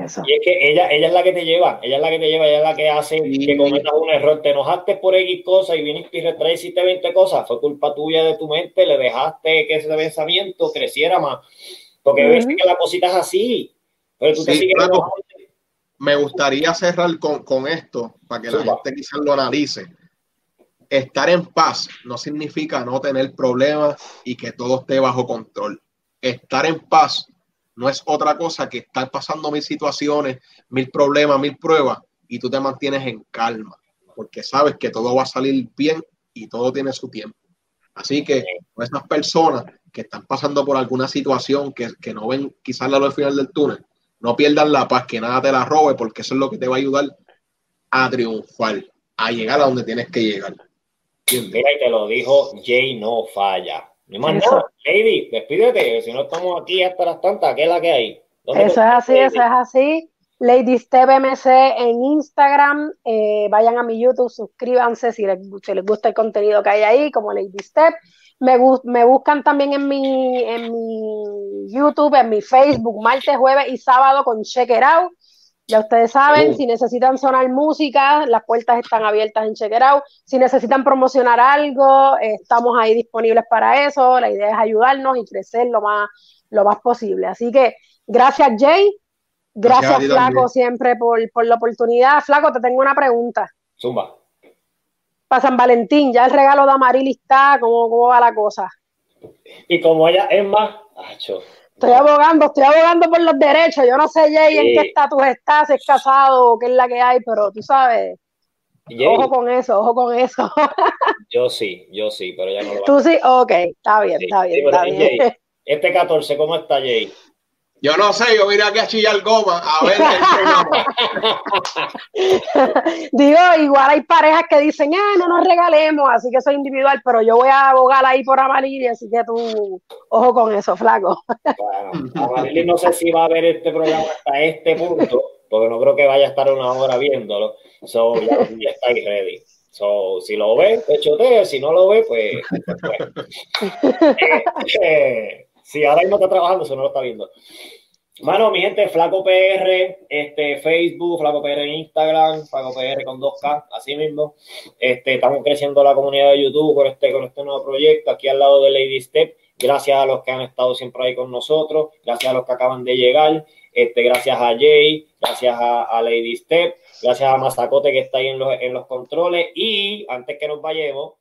S4: Eso.
S1: Y es que ella, ella es la que te lleva, ella es la que te lleva, ella es la que hace
S5: Sí.
S1: que cometas un error. Te enojaste por X cosas y viniste y retraes hiciste 20 cosas. Fue culpa tuya de tu mente, le dejaste que ese pensamiento creciera más. Porque ves
S4: Ujú.
S1: que la cosita es así. Pero tú te sigues
S5: claro. me gustaría cerrar con, con esto para que la gente quizás lo analice. Estar en paz no significa no tener problemas y que todo esté bajo control. Estar en paz no es otra cosa que estar pasando mil situaciones, mil problemas, mil pruebas y tú te mantienes en calma porque sabes que todo va a salir bien y todo tiene su tiempo. Así que esas personas que están pasando por alguna situación que, que no ven quizás la luz al final del túnel, no pierdan la paz, que nada te la robe, porque eso es lo que te va a ayudar a triunfar, a llegar a donde tienes que llegar.
S1: Mira, y te lo dijo Jay, no falla. Más nada. Lady, despídete, si no estamos aquí hasta las tantas, ¿qué es la que hay? ¿Dónde
S4: Eso es así, eso es así. Lady Step MC en Instagram. eh, vayan a mi YouTube, suscríbanse si les, si les gusta el contenido que hay ahí, como Lady Step. Me buscan también en mi, en mi YouTube, en mi Facebook, martes, jueves y sábado con Check It Out. Ya ustedes saben, si necesitan sonar música, las puertas están abiertas en Check It Out. Si necesitan promocionar algo, eh, estamos ahí disponibles para eso. La idea es ayudarnos y crecer lo más, lo más posible. Así que gracias, Jay.
S5: Gracias
S4: Flaco,
S5: también.
S4: siempre por, por la oportunidad. Flaco, te tengo una pregunta.
S1: Zumba.
S4: Para San Valentín, ya el regalo de Amaril está, ¿cómo, cómo va la cosa?
S1: Y como ella es más, acho,
S4: Estoy abogando, estoy abogando por los derechos. Yo no sé, Jay, en qué estatus estás, si es casado o qué es la que hay, pero tú sabes,
S1: Jay,
S4: ojo con eso, ojo con eso.
S1: yo sí, yo sí, pero ella no lo va
S4: Tú sí, ok, está bien,
S1: Sí,
S4: está bien, está bien.
S1: Jay, Este 14, ¿cómo está Jay?
S5: Yo no sé, yo vine aquí a chillar goma, a ver el programa.
S4: Digo, igual hay parejas que dicen, ah, no nos regalemos, así que es individual, pero yo voy a abogar ahí por Amaril, así que tú, ojo con eso, flaco.
S1: Bueno, Amarili no sé si va a ver este programa hasta este punto, porque no creo que vaya a estar una hora viéndolo. So, ya, ya estáis ready. So, si lo ve, te chotea, si no lo ve, pues. pues, pues. Eh, eh, si ahora mismo está trabajando, eso no lo está viendo. Mano, mi gente, Flaco PR, este, Facebook, Flaco PR en Instagram, Flaco PR con 2K, así mismo. Este, estamos creciendo la comunidad de YouTube con este, con este nuevo proyecto, aquí al lado de Lady Step. Gracias a los que han estado siempre ahí con nosotros, gracias a los que acaban de llegar, este, gracias a Jay, gracias a, a Lady Step, gracias a Mazacote que está ahí en los, en los controles. Y antes que nos vayamos,